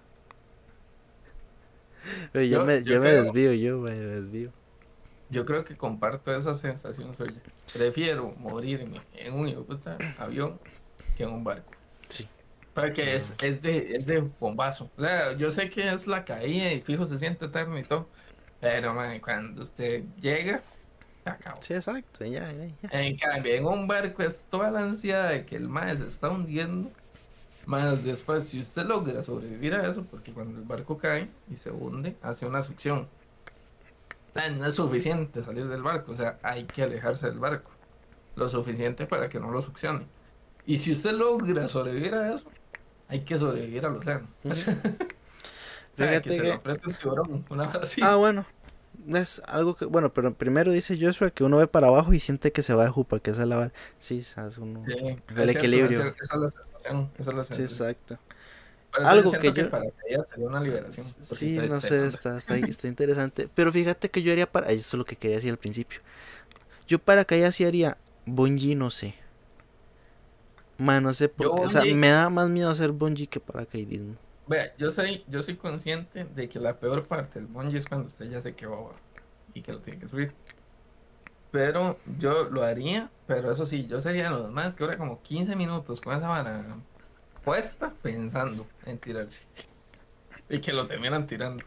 yo, me, yo me desvío, yo me desvío. Yo creo que comparto esa sensación suya. Prefiero morirme en un avión que en un barco. Porque es, es, de, es de bombazo. O sea, yo sé que es la caída y fijo se siente eterno y todo. Pero, man, cuando usted llega, se acabó. Sí, exacto, ya, ya, En cambio, en un barco es toda la ansiedad de que el mar se está hundiendo. Más después, si usted logra sobrevivir a eso, porque cuando el barco cae y se hunde, hace una succión no es suficiente salir del barco, o sea, hay que alejarse del barco. Lo suficiente para que no lo succione. Y si usted logra sobrevivir a eso, hay que sobrevivir al océano. Fíjate que, se un tiburón, una así. Ah, bueno. Es algo que, bueno, pero primero dice Joshua que uno ve para abajo y siente que se va de jupa, que es la Sí, es uno. Sí, el equilibrio. esa, es la sensación. Esa es la sensación. Sí, exacto algo que, yo... para ella sería una liberación. Sí, no sé, está, está, está, interesante. Pero fíjate que yo haría para... Eso es lo que quería decir al principio. Yo para que ella sí haría bungee, no sé. Man, no sé por qué. O sea, me da más miedo hacer bungee que paracaidismo. Vea, yo soy, yo soy consciente de que la peor parte del bungee es cuando usted ya se que va y que lo tiene que subir. Pero yo lo haría, pero eso sí, yo sería los más que ahora como 15 minutos con esa vara puesta pensando en tirarse. Y que lo terminan tirando.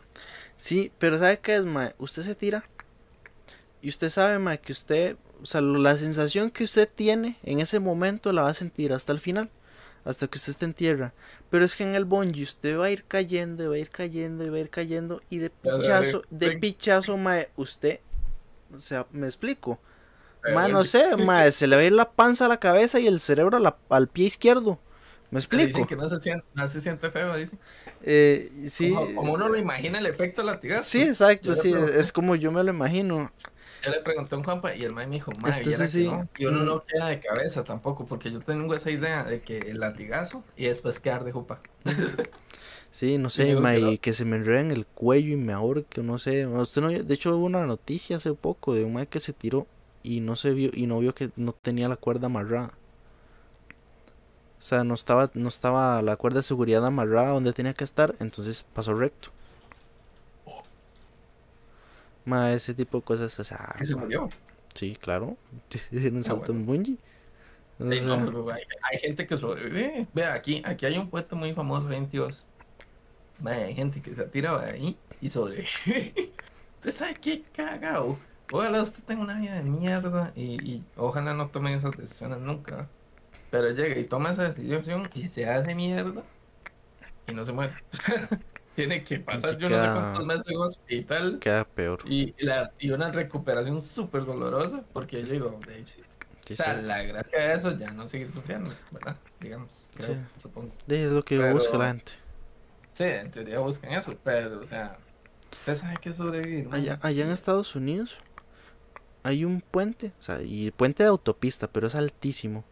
Sí, pero ¿sabe qué es, ma? Usted se tira. Y usted sabe, ma, que usted. O sea, la sensación que usted tiene en ese momento la va a sentir hasta el final. Hasta que usted esté en tierra. Pero es que en el bungee usted va a ir cayendo, y va a ir cayendo, y va a ir cayendo. Y de pichazo, de pichazo, ma, usted. O sea, me explico. Ma, no sé, ma, se le va a ir la panza a la cabeza y el cerebro al pie izquierdo. ¿Me explico? Dicen que no se siente, no se siente feo, dice. Eh, sí. Como, uno lo imagina el efecto latigazo. Sí, exacto, sí, es como yo me lo imagino. Yo le pregunté a un Juanpa y el mae me dijo, mae, Entonces, sí. no. Y uno mm. no queda de cabeza tampoco, porque yo tengo esa idea de que el latigazo y después quedar de jupa. Sí, no sé, ma, y que se me enreda en el cuello y me ahorque, no sé. Usted no, de hecho hubo una noticia hace poco de un mae que se tiró y no se vio y no vio que no tenía la cuerda amarrada. O sea, no estaba no estaba la cuerda de seguridad amarrada donde tenía que estar, entonces pasó recto. Ma, ese tipo de cosas, o sea, ¿Que se murió? sí, claro. En un Ah, salto en bungee. Ey, no, pero hay, hay gente que sobrevive. Vea, aquí, aquí hay un puente muy famoso, 22. Mae, hay gente que se ha tirado de ahí y sobrevive. Usted sabe qué cagado. Ojalá usted tenga una vida de mierda y, y ojalá no tome esas decisiones nunca. Pero llega y toma esa decisión y se hace mierda y no se muere. Tiene que pasar yo no sé queda- cuántos meses en hospital queda peor. y, la, y una recuperación súper dolorosa porque yo digo, de hecho, o sea, la gracia de eso ya no seguir sufriendo, ¿verdad? Digamos, creo, Sí. supongo. Es lo que Pero- busca la gente. Sí, en teoría buscan eso, pero, o sea, usted sabe que sobrevivir. Allá, allá en Estados Unidos hay un puente, o sea, y puente de autopista, pero es altísimo.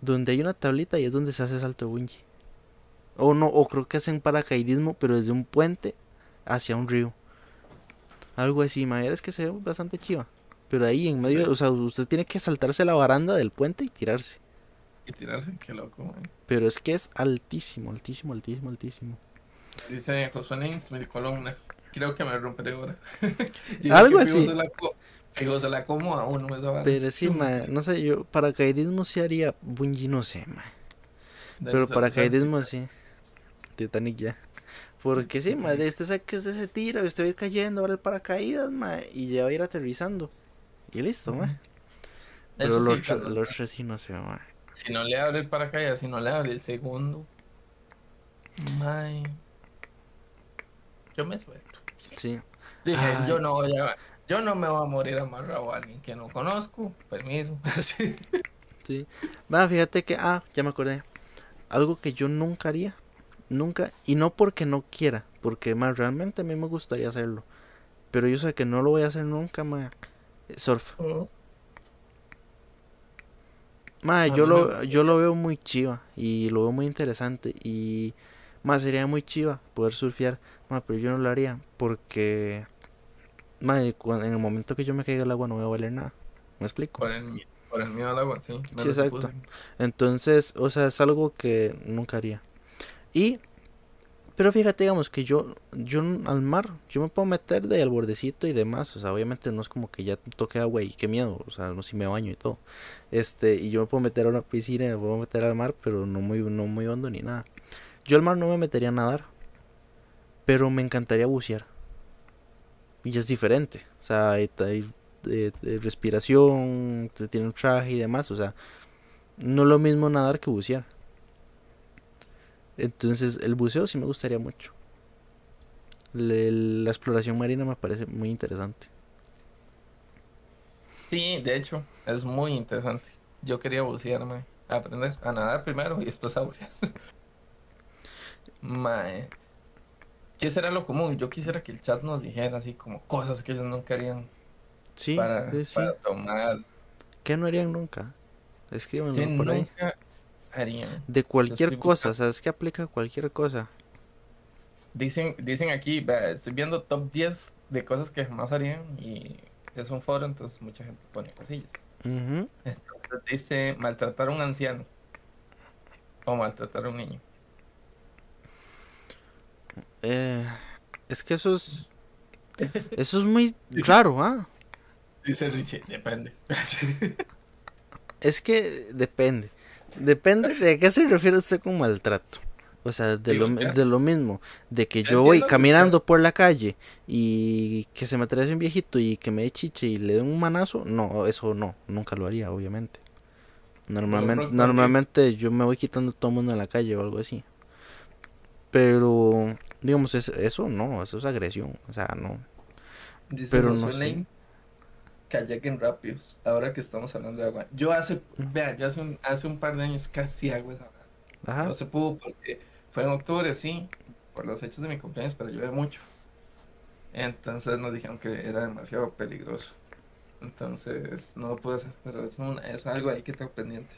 Donde hay una tablita y es donde se hace salto bungee. O no, o creo que hacen paracaidismo, pero desde un puente hacia un río. Algo así, ma, es que se ve bastante chiva. Pero ahí en medio, o sea, usted tiene que saltarse la baranda del puente y tirarse. Y tirarse, qué loco, man. Pero es que es altísimo, altísimo, altísimo, altísimo. Dice Josué Nins, mi columna. Creo que me romperé ahora. Algo así. Fijo se la como a uno esa vara. Pero sí, ma, no sé, yo paracaidismo sí haría, bungee no sé, ma. Pero paracaidismo sí. Titanic ya. Porque sí, ma, de este sabe que usted se tira y usted va a ir cayendo ahora el paracaídas, ma, y ya va a ir aterrizando. Y listo, ma. Pero el otro, Carlos, el otro sí no sé, ma. Si no le abre el paracaídas, si no le abre el segundo. May. Yo me suelto. Sí. Dije, Ay. yo no voy a, yo no me voy a morir amarrado a alguien que no conozco. Permiso. Sí. Sí. Va, fíjate que, ah, ya me acordé. Algo que yo nunca haría. Nunca. Y no porque no quiera. Porque, más realmente a mí me gustaría hacerlo. Pero yo sé que no lo voy a hacer nunca, ma. Surf. Ma, A yo lo, yo lo veo muy chiva y lo veo muy interesante y más sería muy chiva poder surfear, ma, pero yo no lo haría porque ma, en el momento que yo me caiga al agua no voy a valer nada. ¿Me explico? Por el, por el miedo al agua, sí. Sí, exacto. supuse. Entonces, o sea, es algo que nunca haría. Y pero fíjate, digamos que yo yo al mar, yo me puedo meter de al bordecito y demás, o sea, obviamente no es como que ya toque agua y qué miedo, o sea, no si me baño y todo. Este, y yo me puedo meter a una piscina, me puedo meter al mar, pero no muy no muy hondo ni nada. Yo al mar no me metería a nadar, pero me encantaría bucear. Y es diferente, o sea, hay, hay, eh, eh, respiración, tiene un traje y demás, o sea, no es lo mismo nadar que bucear. Entonces, el buceo sí me gustaría mucho. Le- la exploración marina me parece muy interesante. Sí, de hecho, es muy interesante. Yo quería bucearme, aprender a nadar primero y después a bucear. Mae. ¿Qué será lo común? Yo quisiera que el chat nos dijera así como cosas que ellos nunca harían Sí, para, sí, sí. para tomar. ¿Qué no harían nunca? Escríbanlo por ahí. Harían. De cualquier cosa, buscando. ¿sabes que aplica a cualquier cosa? Dicen, dicen aquí, estoy viendo top 10 de cosas que jamás harían y es un foro, entonces mucha gente pone cosillas. Entonces dice maltratar a un anciano o maltratar a un niño. Eh, es que eso es. Eso es muy raro, ¿ah? Dice Richie, depende. Es que depende. Depende de a qué se refiere usted con maltrato. O sea, de, Digo, lo, de lo mismo. De que Yo voy caminando por la calle y que se me atraviese un viejito y que me dé chiche y le dé un manazo. No, eso no. Nunca lo haría, obviamente. Normalmente, Band, normalmente yo me voy quitando a todo el mundo en la calle o algo así. Pero, digamos, es- eso no. Eso es agresión. O sea, no. Pero no sé. Que lleguen rápidos. Ahora que estamos hablando de agua. Yo hace, vean, yo hace un, hace un par de años casi hago esa. Ajá. No se pudo porque fue en octubre, sí, por las fechas de mi cumpleaños, pero llueve mucho. Entonces nos dijeron que era demasiado peligroso. Entonces no lo pude hacer, pero es, un- es algo ahí que tengo pendiente.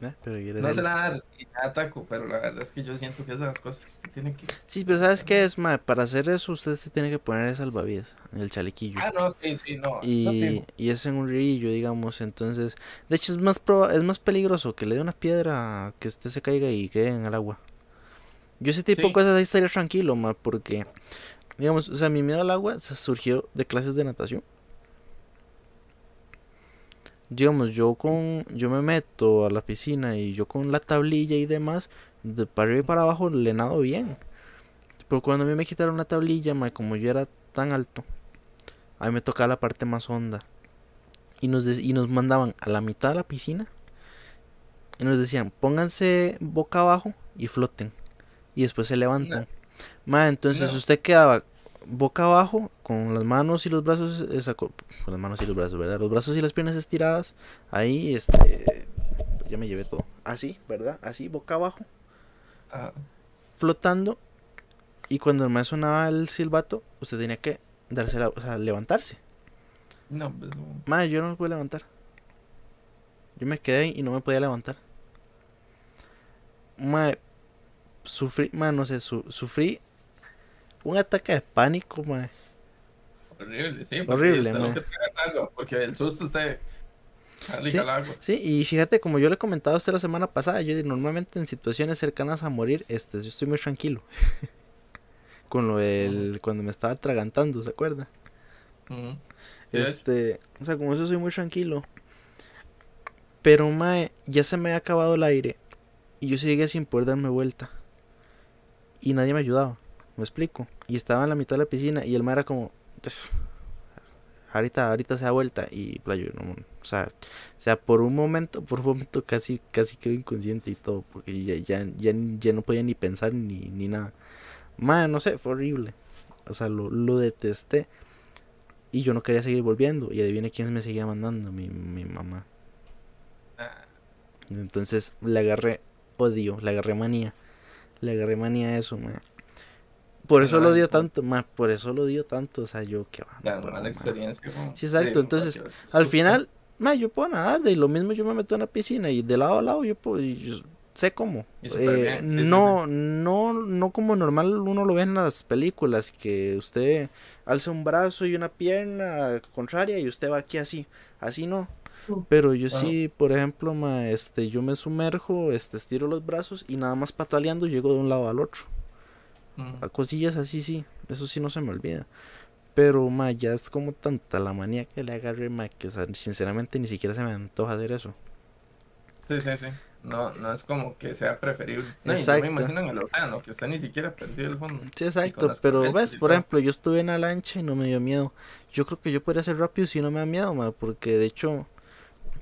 ¿Eh? Pero no se la dar ataco, pero la verdad es que yo siento que es de las cosas que usted tiene que. Sí, pero ¿sabes qué es, ma? Para hacer eso, usted se tiene que poner el salvavidas en el chalequillo. Ah, no, sí, sí, no. Y, y es en un río, digamos. Entonces, de hecho, es más, proba es más peligroso que le dé una piedra que usted se caiga y quede en el agua. Yo ese tipo de cosas ahí estaría tranquilo, ma, porque, digamos, o sea, mi miedo al agua se surgió de clases de natación digamos, yo con, yo me meto a la piscina y yo con la tablilla y demás, de para arriba y para abajo le nado bien. Pero cuando a mí me quitaron la tablilla, como yo era tan alto, a mí me tocaba la parte más honda. Y nos, y nos mandaban a la mitad de la piscina. Y nos decían, pónganse boca abajo y floten. Y después se levantan. entonces usted quedaba boca abajo, con las manos y los brazos, esa, con las manos y los brazos, ¿verdad? Los brazos y las piernas estiradas, ahí, este, ya me llevé todo. Así, ¿verdad? Así, boca abajo, flotando. Y cuando el maestro sonaba el silbato, usted tenía que darse la, o sea, levantarse. No, pues no. Madre, yo no me pude levantar. Yo me quedé y no me podía levantar. Madre, sufrí, madre, no sé, sufrí un ataque de pánico, mae. Horrible, sí. Horrible, mae. porque el susto está... Sí, sí, y fíjate, como yo le he comentado a usted la semana pasada, yo normalmente en situaciones cercanas a morir, este, yo estoy muy tranquilo. Con lo del, cuando me estaba atragantando, ¿se acuerda? este, o sea, como eso soy muy tranquilo. Pero, mae, ya se me ha acabado el aire y yo seguía sin poder darme vuelta. Y nadie me ayudaba. ¿Me explico? Y estaba en la mitad de la piscina y el mar era como... Ahorita, ahorita se da vuelta y playo, no, o sea, o sea, por un momento, por un momento casi, casi quedó inconsciente y todo, porque ya, ya, ya, ya no podía ni pensar ni, ni nada. Man, no sé, fue horrible. O sea, lo, lo detesté. Y yo no quería seguir volviendo. Y adivina quién me seguía mandando, mi, mi mamá. Ah. Entonces le agarré odio, le agarré manía. Le agarré manía a eso, man. Por eso lo dio tanto, más por eso lo dio tanto, o sea, yo que va. La mala experiencia. Sí, exacto, entonces, al final, ma, yo puedo nadar, de lo mismo yo me meto en la piscina y de lado a lado yo puedo, yo sé cómo. Eh, no, no, no como normal uno lo ve en las películas, que usted alza un brazo y una pierna contraria y usted va aquí así, así no. Pero yo sí, por ejemplo, ma, este, yo me sumerjo, este, estiro los brazos y nada más pataleando llego de un lado al otro. A cosillas así, sí. Eso sí no se me olvida. Pero, ma, ya es como tanta la manía que le agarré, ma, que sinceramente ni siquiera se me antoja hacer eso. Sí, sí, sí. No, no es como que sea preferible. No, exacto. me imagino en el océano, que usted ni siquiera percibe el fondo. Sí, exacto. Pero, ves, por ejemplo, yo estuve en la lancha y no me dio miedo. Yo creo que yo podría ser rápido si no me da miedo, ma, porque de hecho,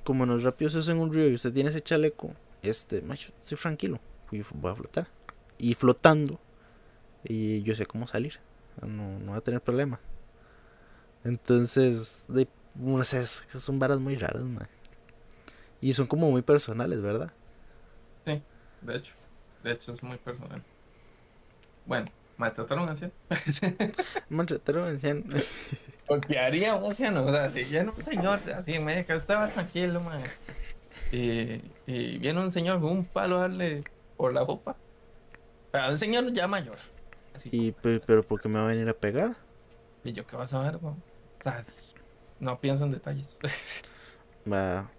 como no es rápido es en un río y usted tiene ese chaleco, este, macho, estoy tranquilo. Voy a flotar. Y flotando, y yo sé cómo salir. No, no va a tener problema. Entonces, de, no sé, son varas muy raras, man. Y son como muy personales, ¿verdad? Sí, de hecho. De hecho, es muy personal. Bueno, maltrataron a anciano. maltrataron a anciano. Porque haría un anciano, o sea, si viene un señor así me medio estaba tranquilo, man. Y, y viene un señor con un palo a darle por la ropa. Pero un señor ya mayor. ¿Y pero por qué me va a venir a pegar? ¿Y yo qué vas a ver, O sea, no pienso en detalles. Va.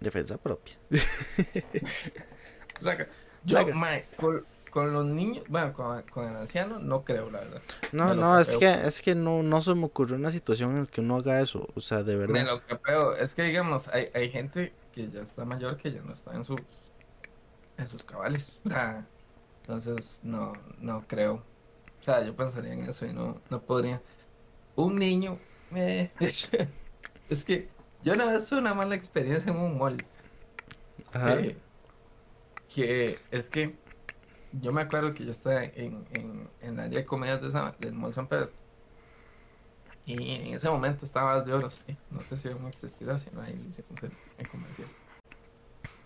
Defensa propia. yo, con, los niños, bueno, con, el anciano, no creo, la verdad. No, no, es que, es que no, no se me ocurrió una situación en la que uno haga eso. O sea, de verdad. Me lo es que, digamos, hay, hay gente que ya está mayor que ya no está en sus, en sus cabales. O sea, entonces, no, no creo. O sea, yo pensaría en eso y no, no podría. Un niño, me... es que yo no vez una mala experiencia en un mall. Ajá. que es que yo me acuerdo que yo estaba en, en, en la área de comedias de del Mall San Pedro. Y en ese momento estaba de oro, ¿sí? no sé si aún existirá, sino ahí en comercial.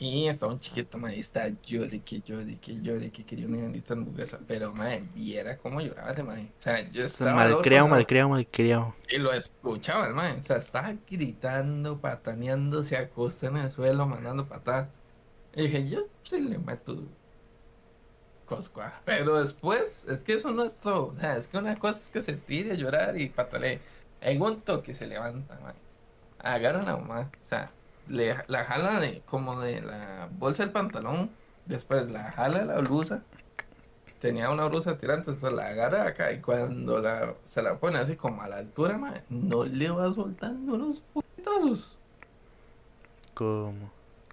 Y estaba un chiquito, madre, está llore, que llore, que llore, que quería una bendita hamburguesa. Pero, madre, viera cómo lloraba ese madre. O sea, yo estaba. Malcriado, malcriado, malcriado. Y lo escuchaba madre. O sea, estaba gritando, pataneando, se acosta en el suelo, mandando patadas. Y dije, yo sí le meto coscua. Pero después, es que eso no es todo. O sea, es que una cosa es que se tire a llorar y patale. En un toque se levanta, man. Agarra a la mamá. O sea, le, la jala de, como de la bolsa del pantalón. Después la jala de la blusa. Tenía una blusa tirante, entonces la agarra acá y cuando la, se la pone así como a la altura, man, no le va soltando unos putazos. ¿Cómo?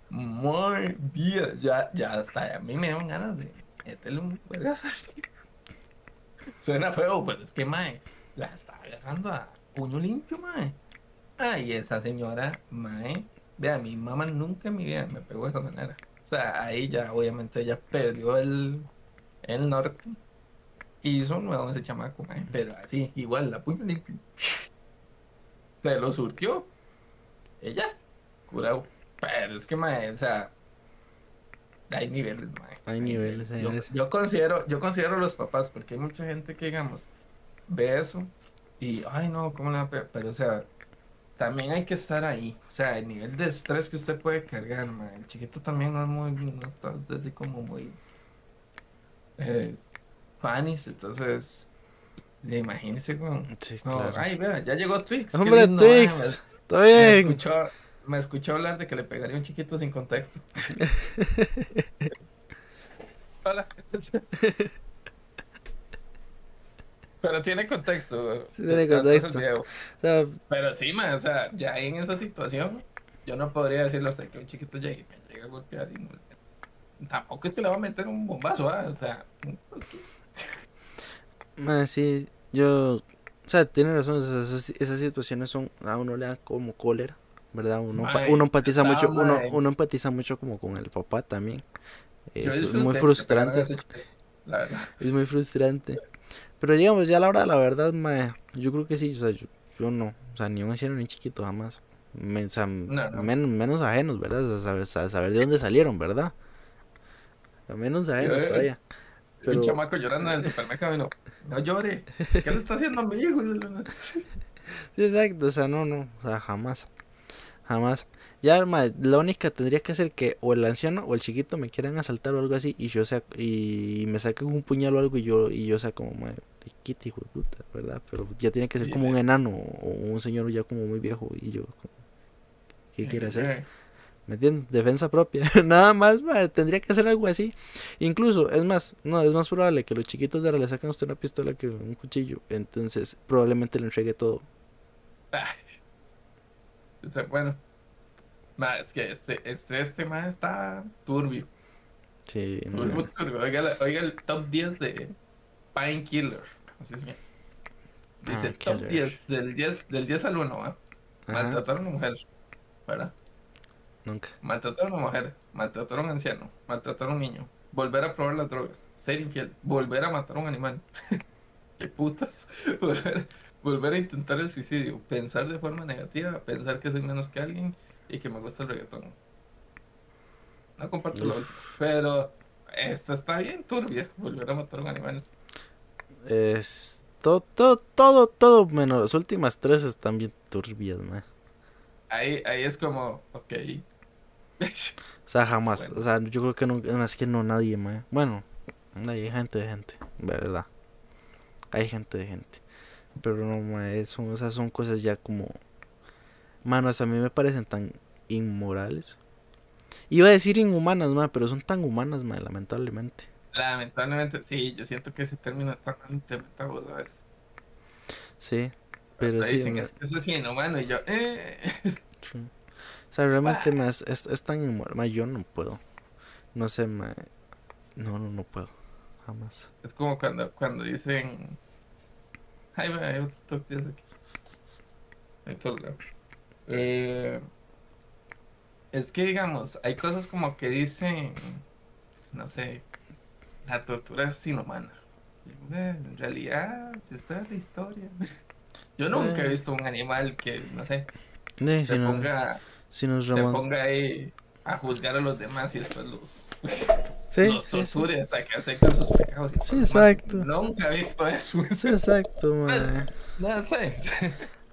Muy bien, ya, ya hasta a mí me dan ganas de meterle un. Suena feo, pero es que, mae, la está agarrando a puño limpio, mae. Ay, esa señora, mae, vea, mi mamá nunca en mi vida me pegó de esa manera. O sea, ahí ya, obviamente, ella perdió el, el norte. Y hizo nuevo ese chamaco, mae, pero así, igual, la limpio. Se lo surtió. Ella, curado. Pero es que, mae, o sea, hay niveles, mae. Hay niveles, Yo, yo considero, yo considero los papás, porque hay mucha gente que, digamos, ve eso y, ay, no, ¿cómo le va a pegar? Pero, o sea, también hay que estar ahí. O sea, el nivel de estrés que usted puede cargar. El chiquito también no es muy, no está así como muy, eh, fanis, entonces, imagínese con, Sí, claro. ay, vea, ya llegó Twix. Hombre, lindo, Twix. me- Está me bien. escuchó, me escuchó hablar de que le pegaría un chiquito sin contexto. Hola. Pero tiene contexto. Sí tiene contexto. Diego. O sea, Pero sí, man, o sea, ya en esa situación, yo no podría decirlo hasta que un chiquito llegue y me llegue a golpear. Y no- tampoco es que le va a meter un bombazo, ¿ah? O sea, pues, mae, sí, yo. O sea, tiene razón. Esas, esas- situaciones son. A uno le dan como cólera, ¿verdad? Uno, Mae, uno empatiza mucho. Uno, uno empatiza mucho como con el papá también. Es muy frustrante. Es muy frustrante. Pero digamos, ya a la hora de la verdad, mae, yo creo que sí, o sea, yo, yo no, o sea, ni un anciano ni chiquito jamás. Men- o sea, No, no. men- menos ajenos, ¿verdad? O sea, saber, sa- saber de dónde salieron, ¿verdad? Menos ajenos Yo- todavía. Pero, Un chamaco llorando en el supermercado y no, no llore. ¿Qué le está haciendo a mi hijo? Sí, exacto, o sea, no, no, o sea, jamás. Jamás. Ya, la única tendría que ser que o el anciano o el chiquito me quieran asaltar o algo así y yo sea, y me saquen un puñal o algo y yo, y yo sea como, mae, quita, hijo de puta, ¿verdad? Pero ya tiene que ser como un enano o un señor ya como muy viejo y yo, como, ¿qué quiere hacer? ¿Me entiendes? Defensa propia. Nada más, tendría que hacer algo así. Incluso, es más, no, es más probable que los chiquitos de ahora le saquen a usted una pistola que un cuchillo. Entonces, probablemente le entregue todo. ay. Este, bueno, ma, es que este, este, este ma está turbio. Sí, Turbio. Oiga, la- oiga el top 10 de Painkiller. Así se llama. Dice top Painkiller. 10, del 10, del 10 al 1, ¿va? Ajá, Maltratar a una mujer, ¿verdad? nunca. Maltratar a una mujer, maltratar a un anciano, maltratar a un niño, volver a probar las drogas, ser infiel, volver a matar a un animal. ¿Qué putas? Volver, volver a intentar el suicidio, pensar de forma negativa, pensar que soy menos que alguien y que me gusta el reggaetón. No comparto lo pero esta está bien turbia, volver a matar a un animal. Es todo, todo, todo, todo, menos las últimas tres están bien turbias, mae. Ahí, ahí es como, ok. O sea, jamás. Bueno. O sea, yo creo que no, más que no nadie, mae. Bueno, hay gente de gente, verdad. Hay gente de gente. Pero no, mae, son, esas son cosas ya como... Manos, a mí me parecen tan inmorales. Iba a decir inhumanas, mae, pero son tan humanas, mae, lamentablemente. Lamentablemente, sí, yo siento que ese término está mal implementado, ¿sabes? Sí, pero sí, dicen, es eso es inhumano y yo, eh. sí. O sea, realmente, mae, es, es, es tan inmoral. Yo no puedo. No sé, mae. No, no, no puedo. Jamás. Es como cuando, cuando dicen. Ay, va, hay otro top 10 aquí. Te lo leo. Eh, es que, digamos, hay cosas como que dicen. No sé. La tortura es inhumana. Eh, En realidad, si usted ve la historia. Yo nunca he Eh. visto un animal que, no sé, Eh, se si, no- ponga, si se ponga ahí a juzgar a los demás y después los, Sí, los sí, hasta que acepten sus pecados. y Sí, demás. exacto. Nunca he visto eso. Sí, exacto, mae. No sé.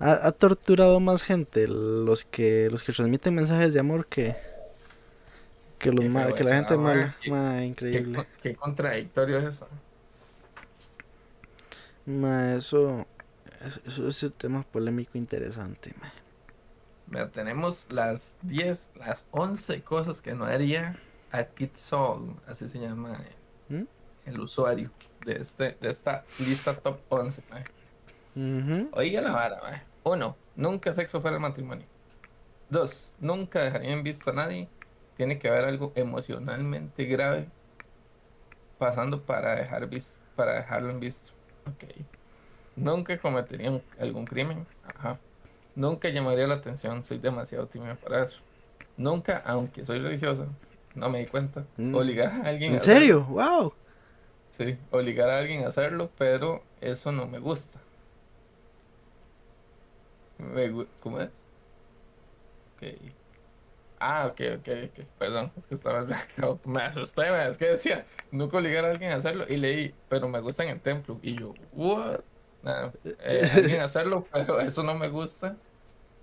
Ha, ha torturado más gente los que los que transmiten mensajes de amor que Que, los ma- feo que la gente mala. qué- Ma, increíble. qué contradictorio es eso. Ma, eso, eso, es un tema polémico interesante, ma. Mira, tenemos las 10, las 11 cosas que no haría a Kid Soul, así se llama el, ¿Mm? el usuario de, este, de esta lista top 11. mae. Ujú. Oiga la vara. Uno, nunca sexo fuera del matrimonio. Dos, nunca dejaría en visto a nadie. Tiene que haber algo emocionalmente grave pasando para dejar para dejarlo en visto. Ok. Nunca cometería un- algún crimen. Ajá. Nunca llamaría la atención. Soy demasiado tímido para eso. Nunca, aunque soy religiosa, no me di cuenta. Mm. Obligar a alguien a ¿En hacerlo. serio? ¡Wow! Sí, obligar a alguien a hacerlo, pero eso no me gusta. ¿Cómo es? Ok. Ah, ok, ok, ok. Perdón, es que estaba redactado. Me asusté, man, es que decía, nunca obligar a alguien a hacerlo y leí, pero me gusta en el templo. Y yo, ¿what? Nada, eh, alguien hacerlo, pero eso no me gusta.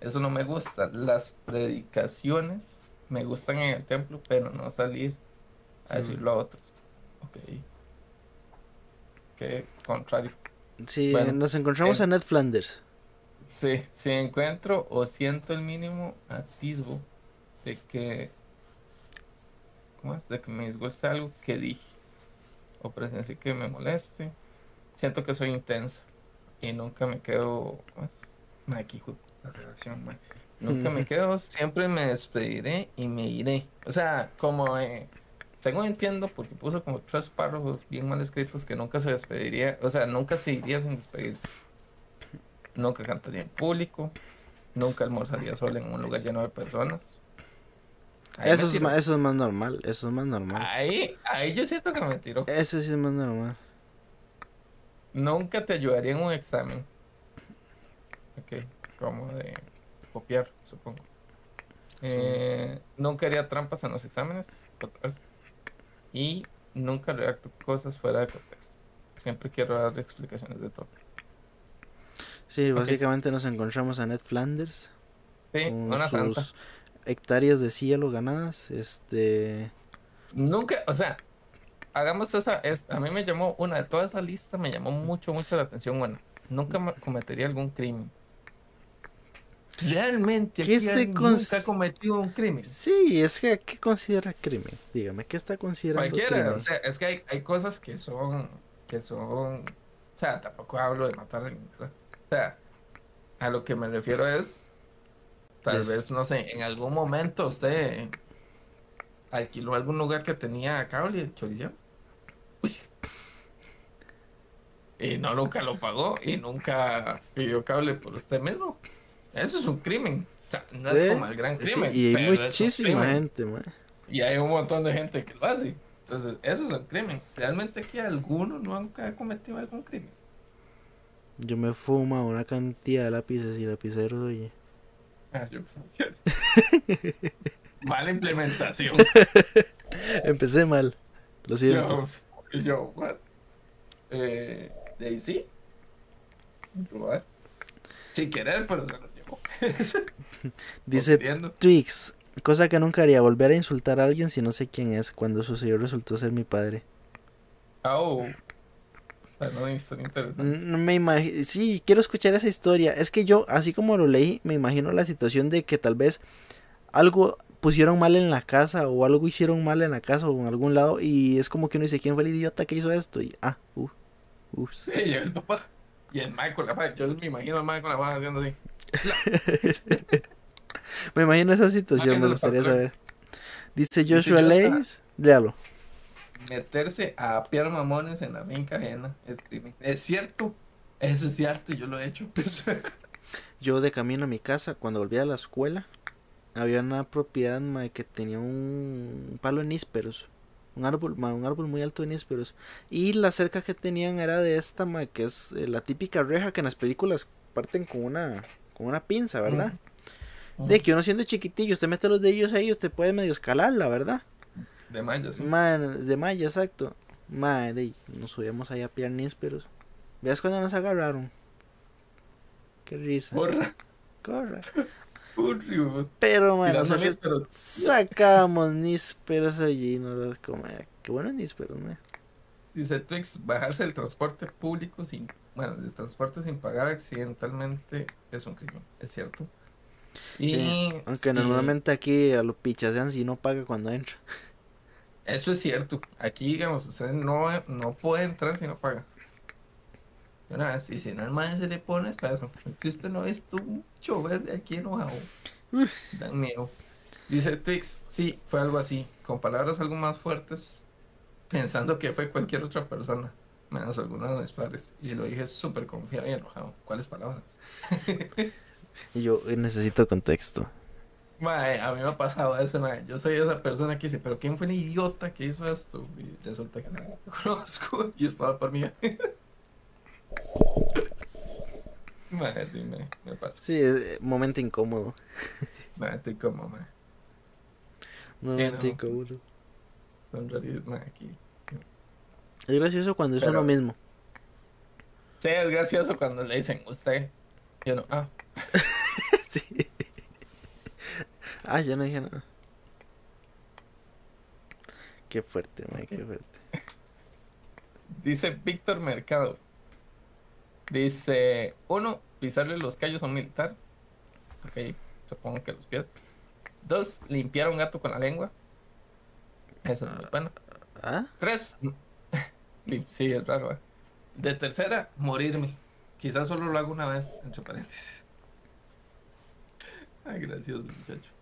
Eso no me gusta. Las predicaciones me gustan en el templo, pero no salir a decirlo a otros. Ok. Qué contrario. Sí, Bueno, nos encontramos eh. a Ned Flanders. Sí, si encuentro o siento el mínimo atisbo de que, ¿cómo es? De que me disguste algo que dije o presencié que me moleste, siento que soy intensa y nunca me quedo, ¿cómo es? Aquí, la redacción, mae. Nunca me quedo, siempre me despediré y me iré. O sea, como, eh, según entiendo, porque puso como tres párrafos bien mal escritos que nunca se despediría, o sea, nunca se iría sin despedirse. Nunca cantaría en público. Nunca almorzaría sola en un lugar lleno de personas. Ahí Eso es, ma- eso es más normal, eso es más normal. Ahí, ahí yo siento que me tiró. Eso sí es más normal. Nunca te ayudaría en un examen. Ok, como de copiar, supongo. Eh, nunca haría trampas en los exámenes. Y nunca redacto cosas fuera de contexto. Siempre quiero dar explicaciones de todo. Sí, básicamente nos encontramos a Ned Flanders Sí, con una sus santa. hectáreas de cielo ganadas. Este, Nunca, o sea, hagamos esa, es, a mí me llamó, una de toda esa lista me llamó mucho, mucho la atención, bueno, nunca me- cometería algún crimen. Realmente, ¿Qué se nunca ha cometido un crimen. sí, es que ¿qué considera crimen? Dígame, ¿qué está considerando Cualquiera, crimen? o sea, es que hay, hay cosas que son, que son, o sea, tampoco hablo de matar a alguien, ¿verdad? O sea, a lo que me refiero es, tal vez, no sé, en algún momento usted alquiló algún lugar que tenía cable. Uy. Y no nunca lo pagó y nunca pidió cable por usted mismo. Eso es un crimen. O sea, no es ¿Eh? como el gran Sí, crimen. y hay muchísima gente, ma. Y hay un montón de gente que lo hace. Entonces, eso es un crimen. Realmente aquí alguno nunca ha cometido algún crimen. Yo me fumo una cantidad de lápices y lapiceros, oye. Ah, yo- Mala implementación. Empecé mal, lo siento. Yo, yo, what? Eh, sí. Probar. Sin querer, pero se lo llevo. Dice. Twix, cosa que nunca haría, volver a insultar a alguien si no sé quién es, cuando sucedió resultó ser mi padre. Au. Ah, no, historia interesante. No me imagino, sí, quiero escuchar esa historia. Es que yo, así como lo leí, me imagino la situación de que tal vez algo pusieron mal en la casa o algo hicieron mal en la casa o en algún lado y es como que uno dice, ¿quién fue el idiota que hizo esto? Y, ah, uh, ups. Sí, y el papá. Y el con la. Yo me imagino al con la haciendo así. Me imagino esa situación, me gustaría saber. Dice Joshua. Leis, léalo. Meterse a apiar mamones en la finca ajena es crimen. Es cierto. Eso es cierto, yo lo he hecho. Yo de camino a mi casa, cuando volví a la escuela, había una propiedad que tenía un palo de nísperos. Un árbol, mae, un árbol muy alto de nísperos. Y la cerca que tenían era de esta, mae, que es eh, la típica reja que en las películas parten con una, con una pinza, ¿verdad? De que uno siendo chiquitillo, usted mete los dedillos ahí, usted puede medio escalarla, ¿verdad? De mayo, sí. De malla, exacto. Ahí, nos subíamos ahí a pillar nísperos. ¿Veas cuando nos agarraron? Qué risa. Corra. Reboot. Pero, man, Tirando nosotros sacábamos nísperos allí y no los comía. Qué bueno nísperos, man. Dice Twix, bajarse del transporte público sin, bueno, del transporte sin pagar accidentalmente es un crimen, es cierto. Y Sí, Aunque sí, normalmente aquí a los pichasean si no paga cuando entra. Eso es cierto. Aquí, digamos, usted no, no puede entrar si no paga. Una vez, y si no, el man se le pone espacio. Que usted no es un chover de aquí enojado. Dan miedo. Dice Twix, sí, fue algo así, con palabras algo más fuertes, pensando que fue cualquier otra persona, menos algunos de mis padres. Y lo dije súper confiado y enojado. ¿Cuáles palabras? Y yo eh, necesito contexto. Mae, a mí me ha pasado eso, mae. Yo soy esa persona que dice, pero ¿quién fue el idiota que hizo esto? Y resulta que no lo conozco y estaba por mí. Mae, sí, me, me pasa. Sí, es eh, momento incómodo. Estoy como, mae. Momento no. incómodo. Son rarísimos, mae, aquí. Es gracioso cuando es Pero- uno mismo. Sí, es gracioso cuando le dicen usted. Yo no, ah, sí. Ah, ya no dije nada. Qué fuerte, man, qué fuerte. Dice Víctor Mercado. Dice, uno, pisarle los callos a un militar. Ok, supongo que los pies. Dos, limpiar a un gato con la lengua. Esa es muy buena. ¿Ah? Tres, sí, es raro. ¿eh? De tercera, morirme. Quizás solo lo hago una vez, entre paréntesis. Ay, gracioso, muchacho.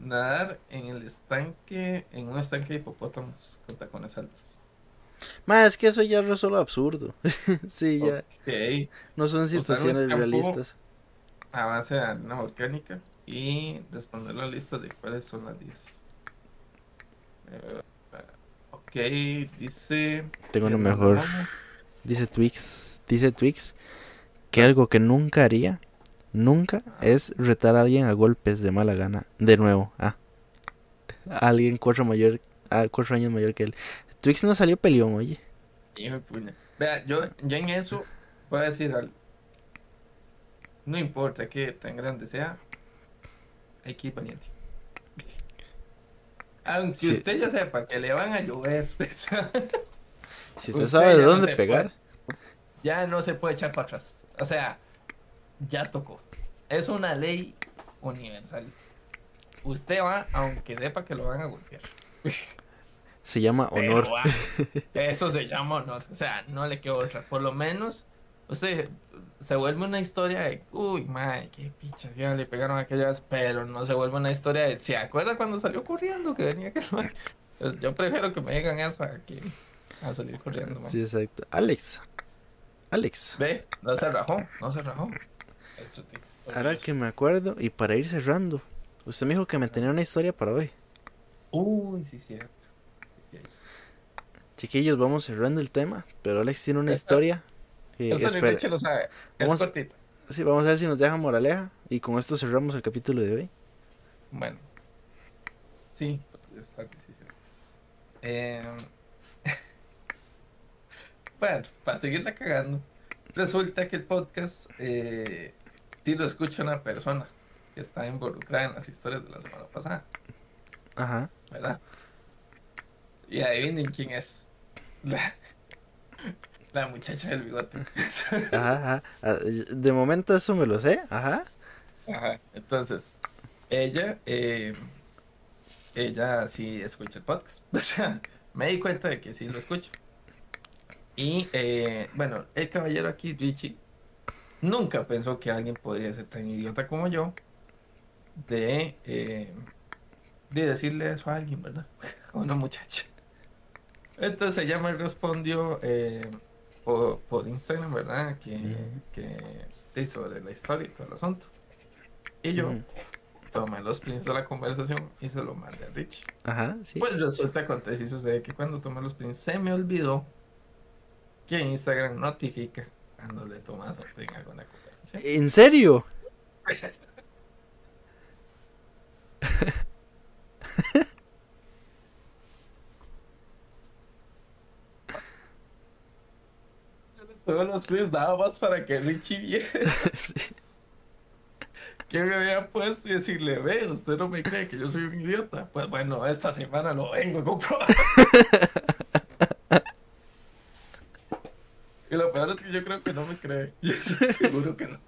Nadar en el estanque, en un estanque de hipopótamos con tacones altos. Ma, es que eso ya es solo absurdo. sí, ya. Ok. No son situaciones realistas. a base de arena volcánica y responder la lista de cuáles son las 10. Eh, ok, dice. Tengo uno que mejor. Dice Twix. Dice Twix que algo que nunca haría, nunca, es retar a alguien a golpes de mala gana. De nuevo, ah. A alguien cuatro mayor, a cuatro años mayor que él. Twix no salió peleón, oye. Hijo de. Vea, yo, yo en eso voy a decir algo. No importa que tan grande sea, hay que ir valiente. Aunque Sí. usted ya sepa que le van a llover, Si usted, Usted sabe de no dónde pegar. ya no se puede echar para atrás. O sea, ya tocó. Es una ley universal. Usted va aunque sepa que lo van a golpear. Se llama Pero honor. Eso se llama honor. O sea, no le quedó otra. Por lo menos, usted se vuelve una historia de, uy, madre, qué picha, ya le pegaron aquellas, pero no se vuelve una historia de, ¿se acuerda cuando salió corriendo que venía que Pues Yo prefiero que me digan eso a que a salir corriendo. man. Sí, exacto. Alex. Alex. Ve, no se rajó, no se rajó. Eso. Ahora que me acuerdo, y para ir cerrando, usted me dijo que me tenía una historia para hoy. Uy, sí, cierto. Chiquillos, vamos cerrando el tema, pero Alex tiene una historia. que espera- lo sabe. Es Vamos- cortito. Sí, vamos a ver si nos deja moraleja. Y con esto cerramos el capítulo de hoy. Bueno. Sí, está difícil. Eh, bueno, para seguirla cagando, resulta que el podcast eh, sí lo escucha una persona que está involucrada en las historias de la semana pasada, Ajá. ¿verdad? Y adivinen quién es. La, la muchacha del bigote. Ajá, ajá. Ah, De momento eso me lo sé. Ajá. Ajá. Entonces, ella, eh, ella sí escucha el podcast. O sea, me di cuenta de que sí lo escucha. Y eh, bueno, el caballero aquí, Richie, nunca pensó que alguien podría ser tan idiota como yo de, eh, de decirle eso a alguien, ¿verdad? A una muchacha. Entonces ella me respondió eh, por, por Instagram, ¿verdad? Que, Ujú. que sobre la historia y todo el asunto. Y yo tomé los prints de la conversación y se lo mandé a Richie. Ajá, sí. Pues resulta, acontece y sucede que cuando tomé los prints se me olvidó que Instagram notifica cuando le tomas un print a alguna conversación. ¿En serio? Todos los prints nada más para que Richie viera. Sí. ¿Qué me había puesto y decirle, ve, usted no me cree que yo soy un idiota? Pues bueno, esta semana lo vengo a comprobar. y lo peor es que yo creo que no me cree. Yo estoy seguro que no.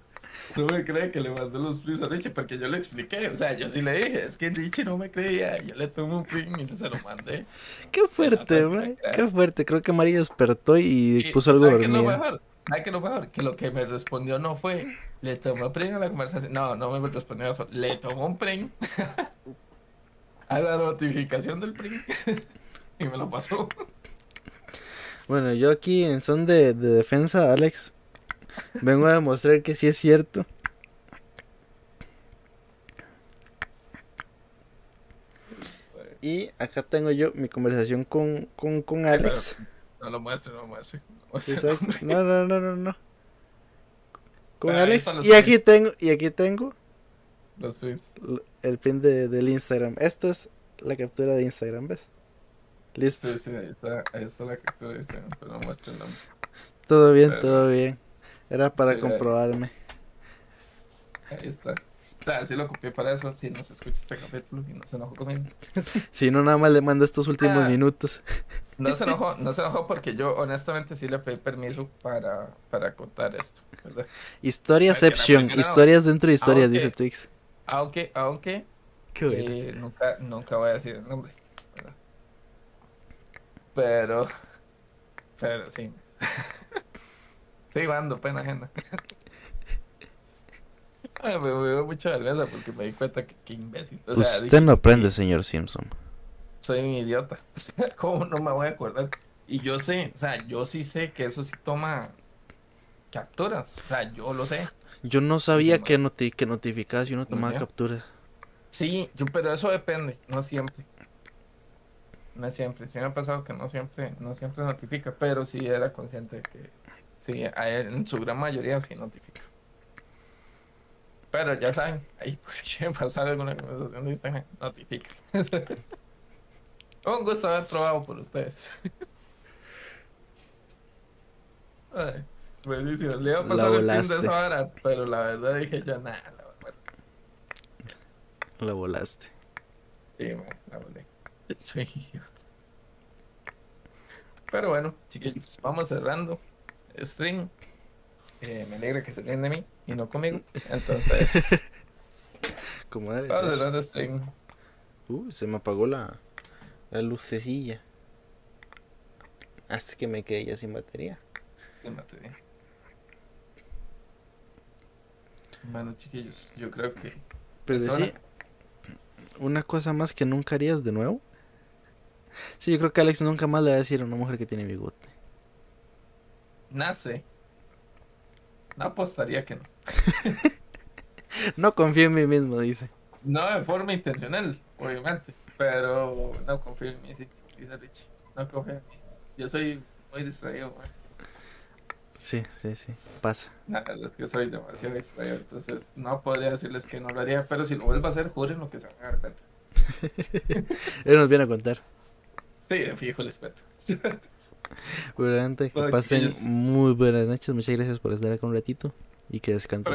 No me cree que le mandé los prints a Richie porque yo le expliqué. O sea, yo sí le dije, es que Richie no me creía. Yo le tomé un print y se lo mandé. Qué fuerte, güey. Qué fuerte. Creo que María despertó y, puso algo dormido. ¿Sabes qué lo mejor? Que lo que me respondió no fue, le tomó un print a la conversación. No, no me respondió eso. Le tomó un print a la notificación del print y me lo pasó. Bueno, yo aquí en son de, de defensa, Alex, Vengo a demostrar que sí es cierto. Y acá tengo yo mi conversación con, con, con Alex. no lo muestre, no lo muestre. No, no, no, no, no. Con Alex. Y aquí tengo, y aquí tengo los pins. El pin de, del Instagram. Esta es la captura de Instagram, ¿ves? Listo. Sí, sí, ahí está, ahí está la captura Instagram, pero no muestre el nombre. Todo bien, todo bien. Era para comprobarme. Ahí está. O sea, si lo copié para eso, si no se escucha este capítulo y no se enojó conmigo. si no, nada más le manda estos últimos ah. minutos. no se enojó, no se enojó porque yo honestamente sí le pedí permiso para, para contar esto, ¿verdad? Historiacepción, historias dentro de historias, dice Twix. Aunque, aunque, eh, nunca, nunca voy a decir el nombre. Pero, pero sí. Estoy dando pena ajena. me, dio mucha vergüenza porque me di cuenta que qué imbécil. Usted no aprende, señor Simpson. Soy un idiota. ¿Cómo no me voy a acordar? Y yo sé, o sea, yo sí sé que eso sí toma capturas. O sea, yo lo sé. Yo no sabía que, noti que notificaba si uno tomaba capturas. Sí, yo, pero eso depende, no siempre. No siempre. Sí me ha pasado que no siempre, no siempre notifica, pero sí era consciente de que Sí, en su gran mayoría sí notifica. Pero ya saben, ahí por si quieren pasar alguna conversación de Instagram, notifica. Un gusto haber probado por ustedes. Ay, buenísimo. Le iba a pasar el fin de esa hora, pero la verdad dije yo, nada, la verdad. La volaste. Sí, la volé. Soy idiota. Pero bueno, chiquillos, vamos cerrando stream. Eh, me alegra que se ríen de mí y no conmigo. Entonces. Como debe Vamos stream. Uh, se me apagó la, la lucecilla. Así que me quedé ya sin batería. Sin batería. Bueno, chiquillos, yo creo que. Pero sí, una cosa más que nunca harías de nuevo. Sí, yo creo que Alex nunca más le va a decir a una mujer que tiene bigote nace, no apostaría que no. no confío en mí mismo, dice. No de forma intencional, obviamente, pero no confío en mí, sí, dice Richie. No confío en mí. Yo soy muy distraído, Sí, sí, sí, pasa. Nada, es que soy demasiado distraído, entonces no podría decirles que no lo haría, pero si lo vuelvo a hacer, juren lo que se van a dar cuenta. Él nos viene a contar. Sí, fijo, les cuento. que pasen muy buenas noches. Muchas gracias por estar acá un ratito y que descansen.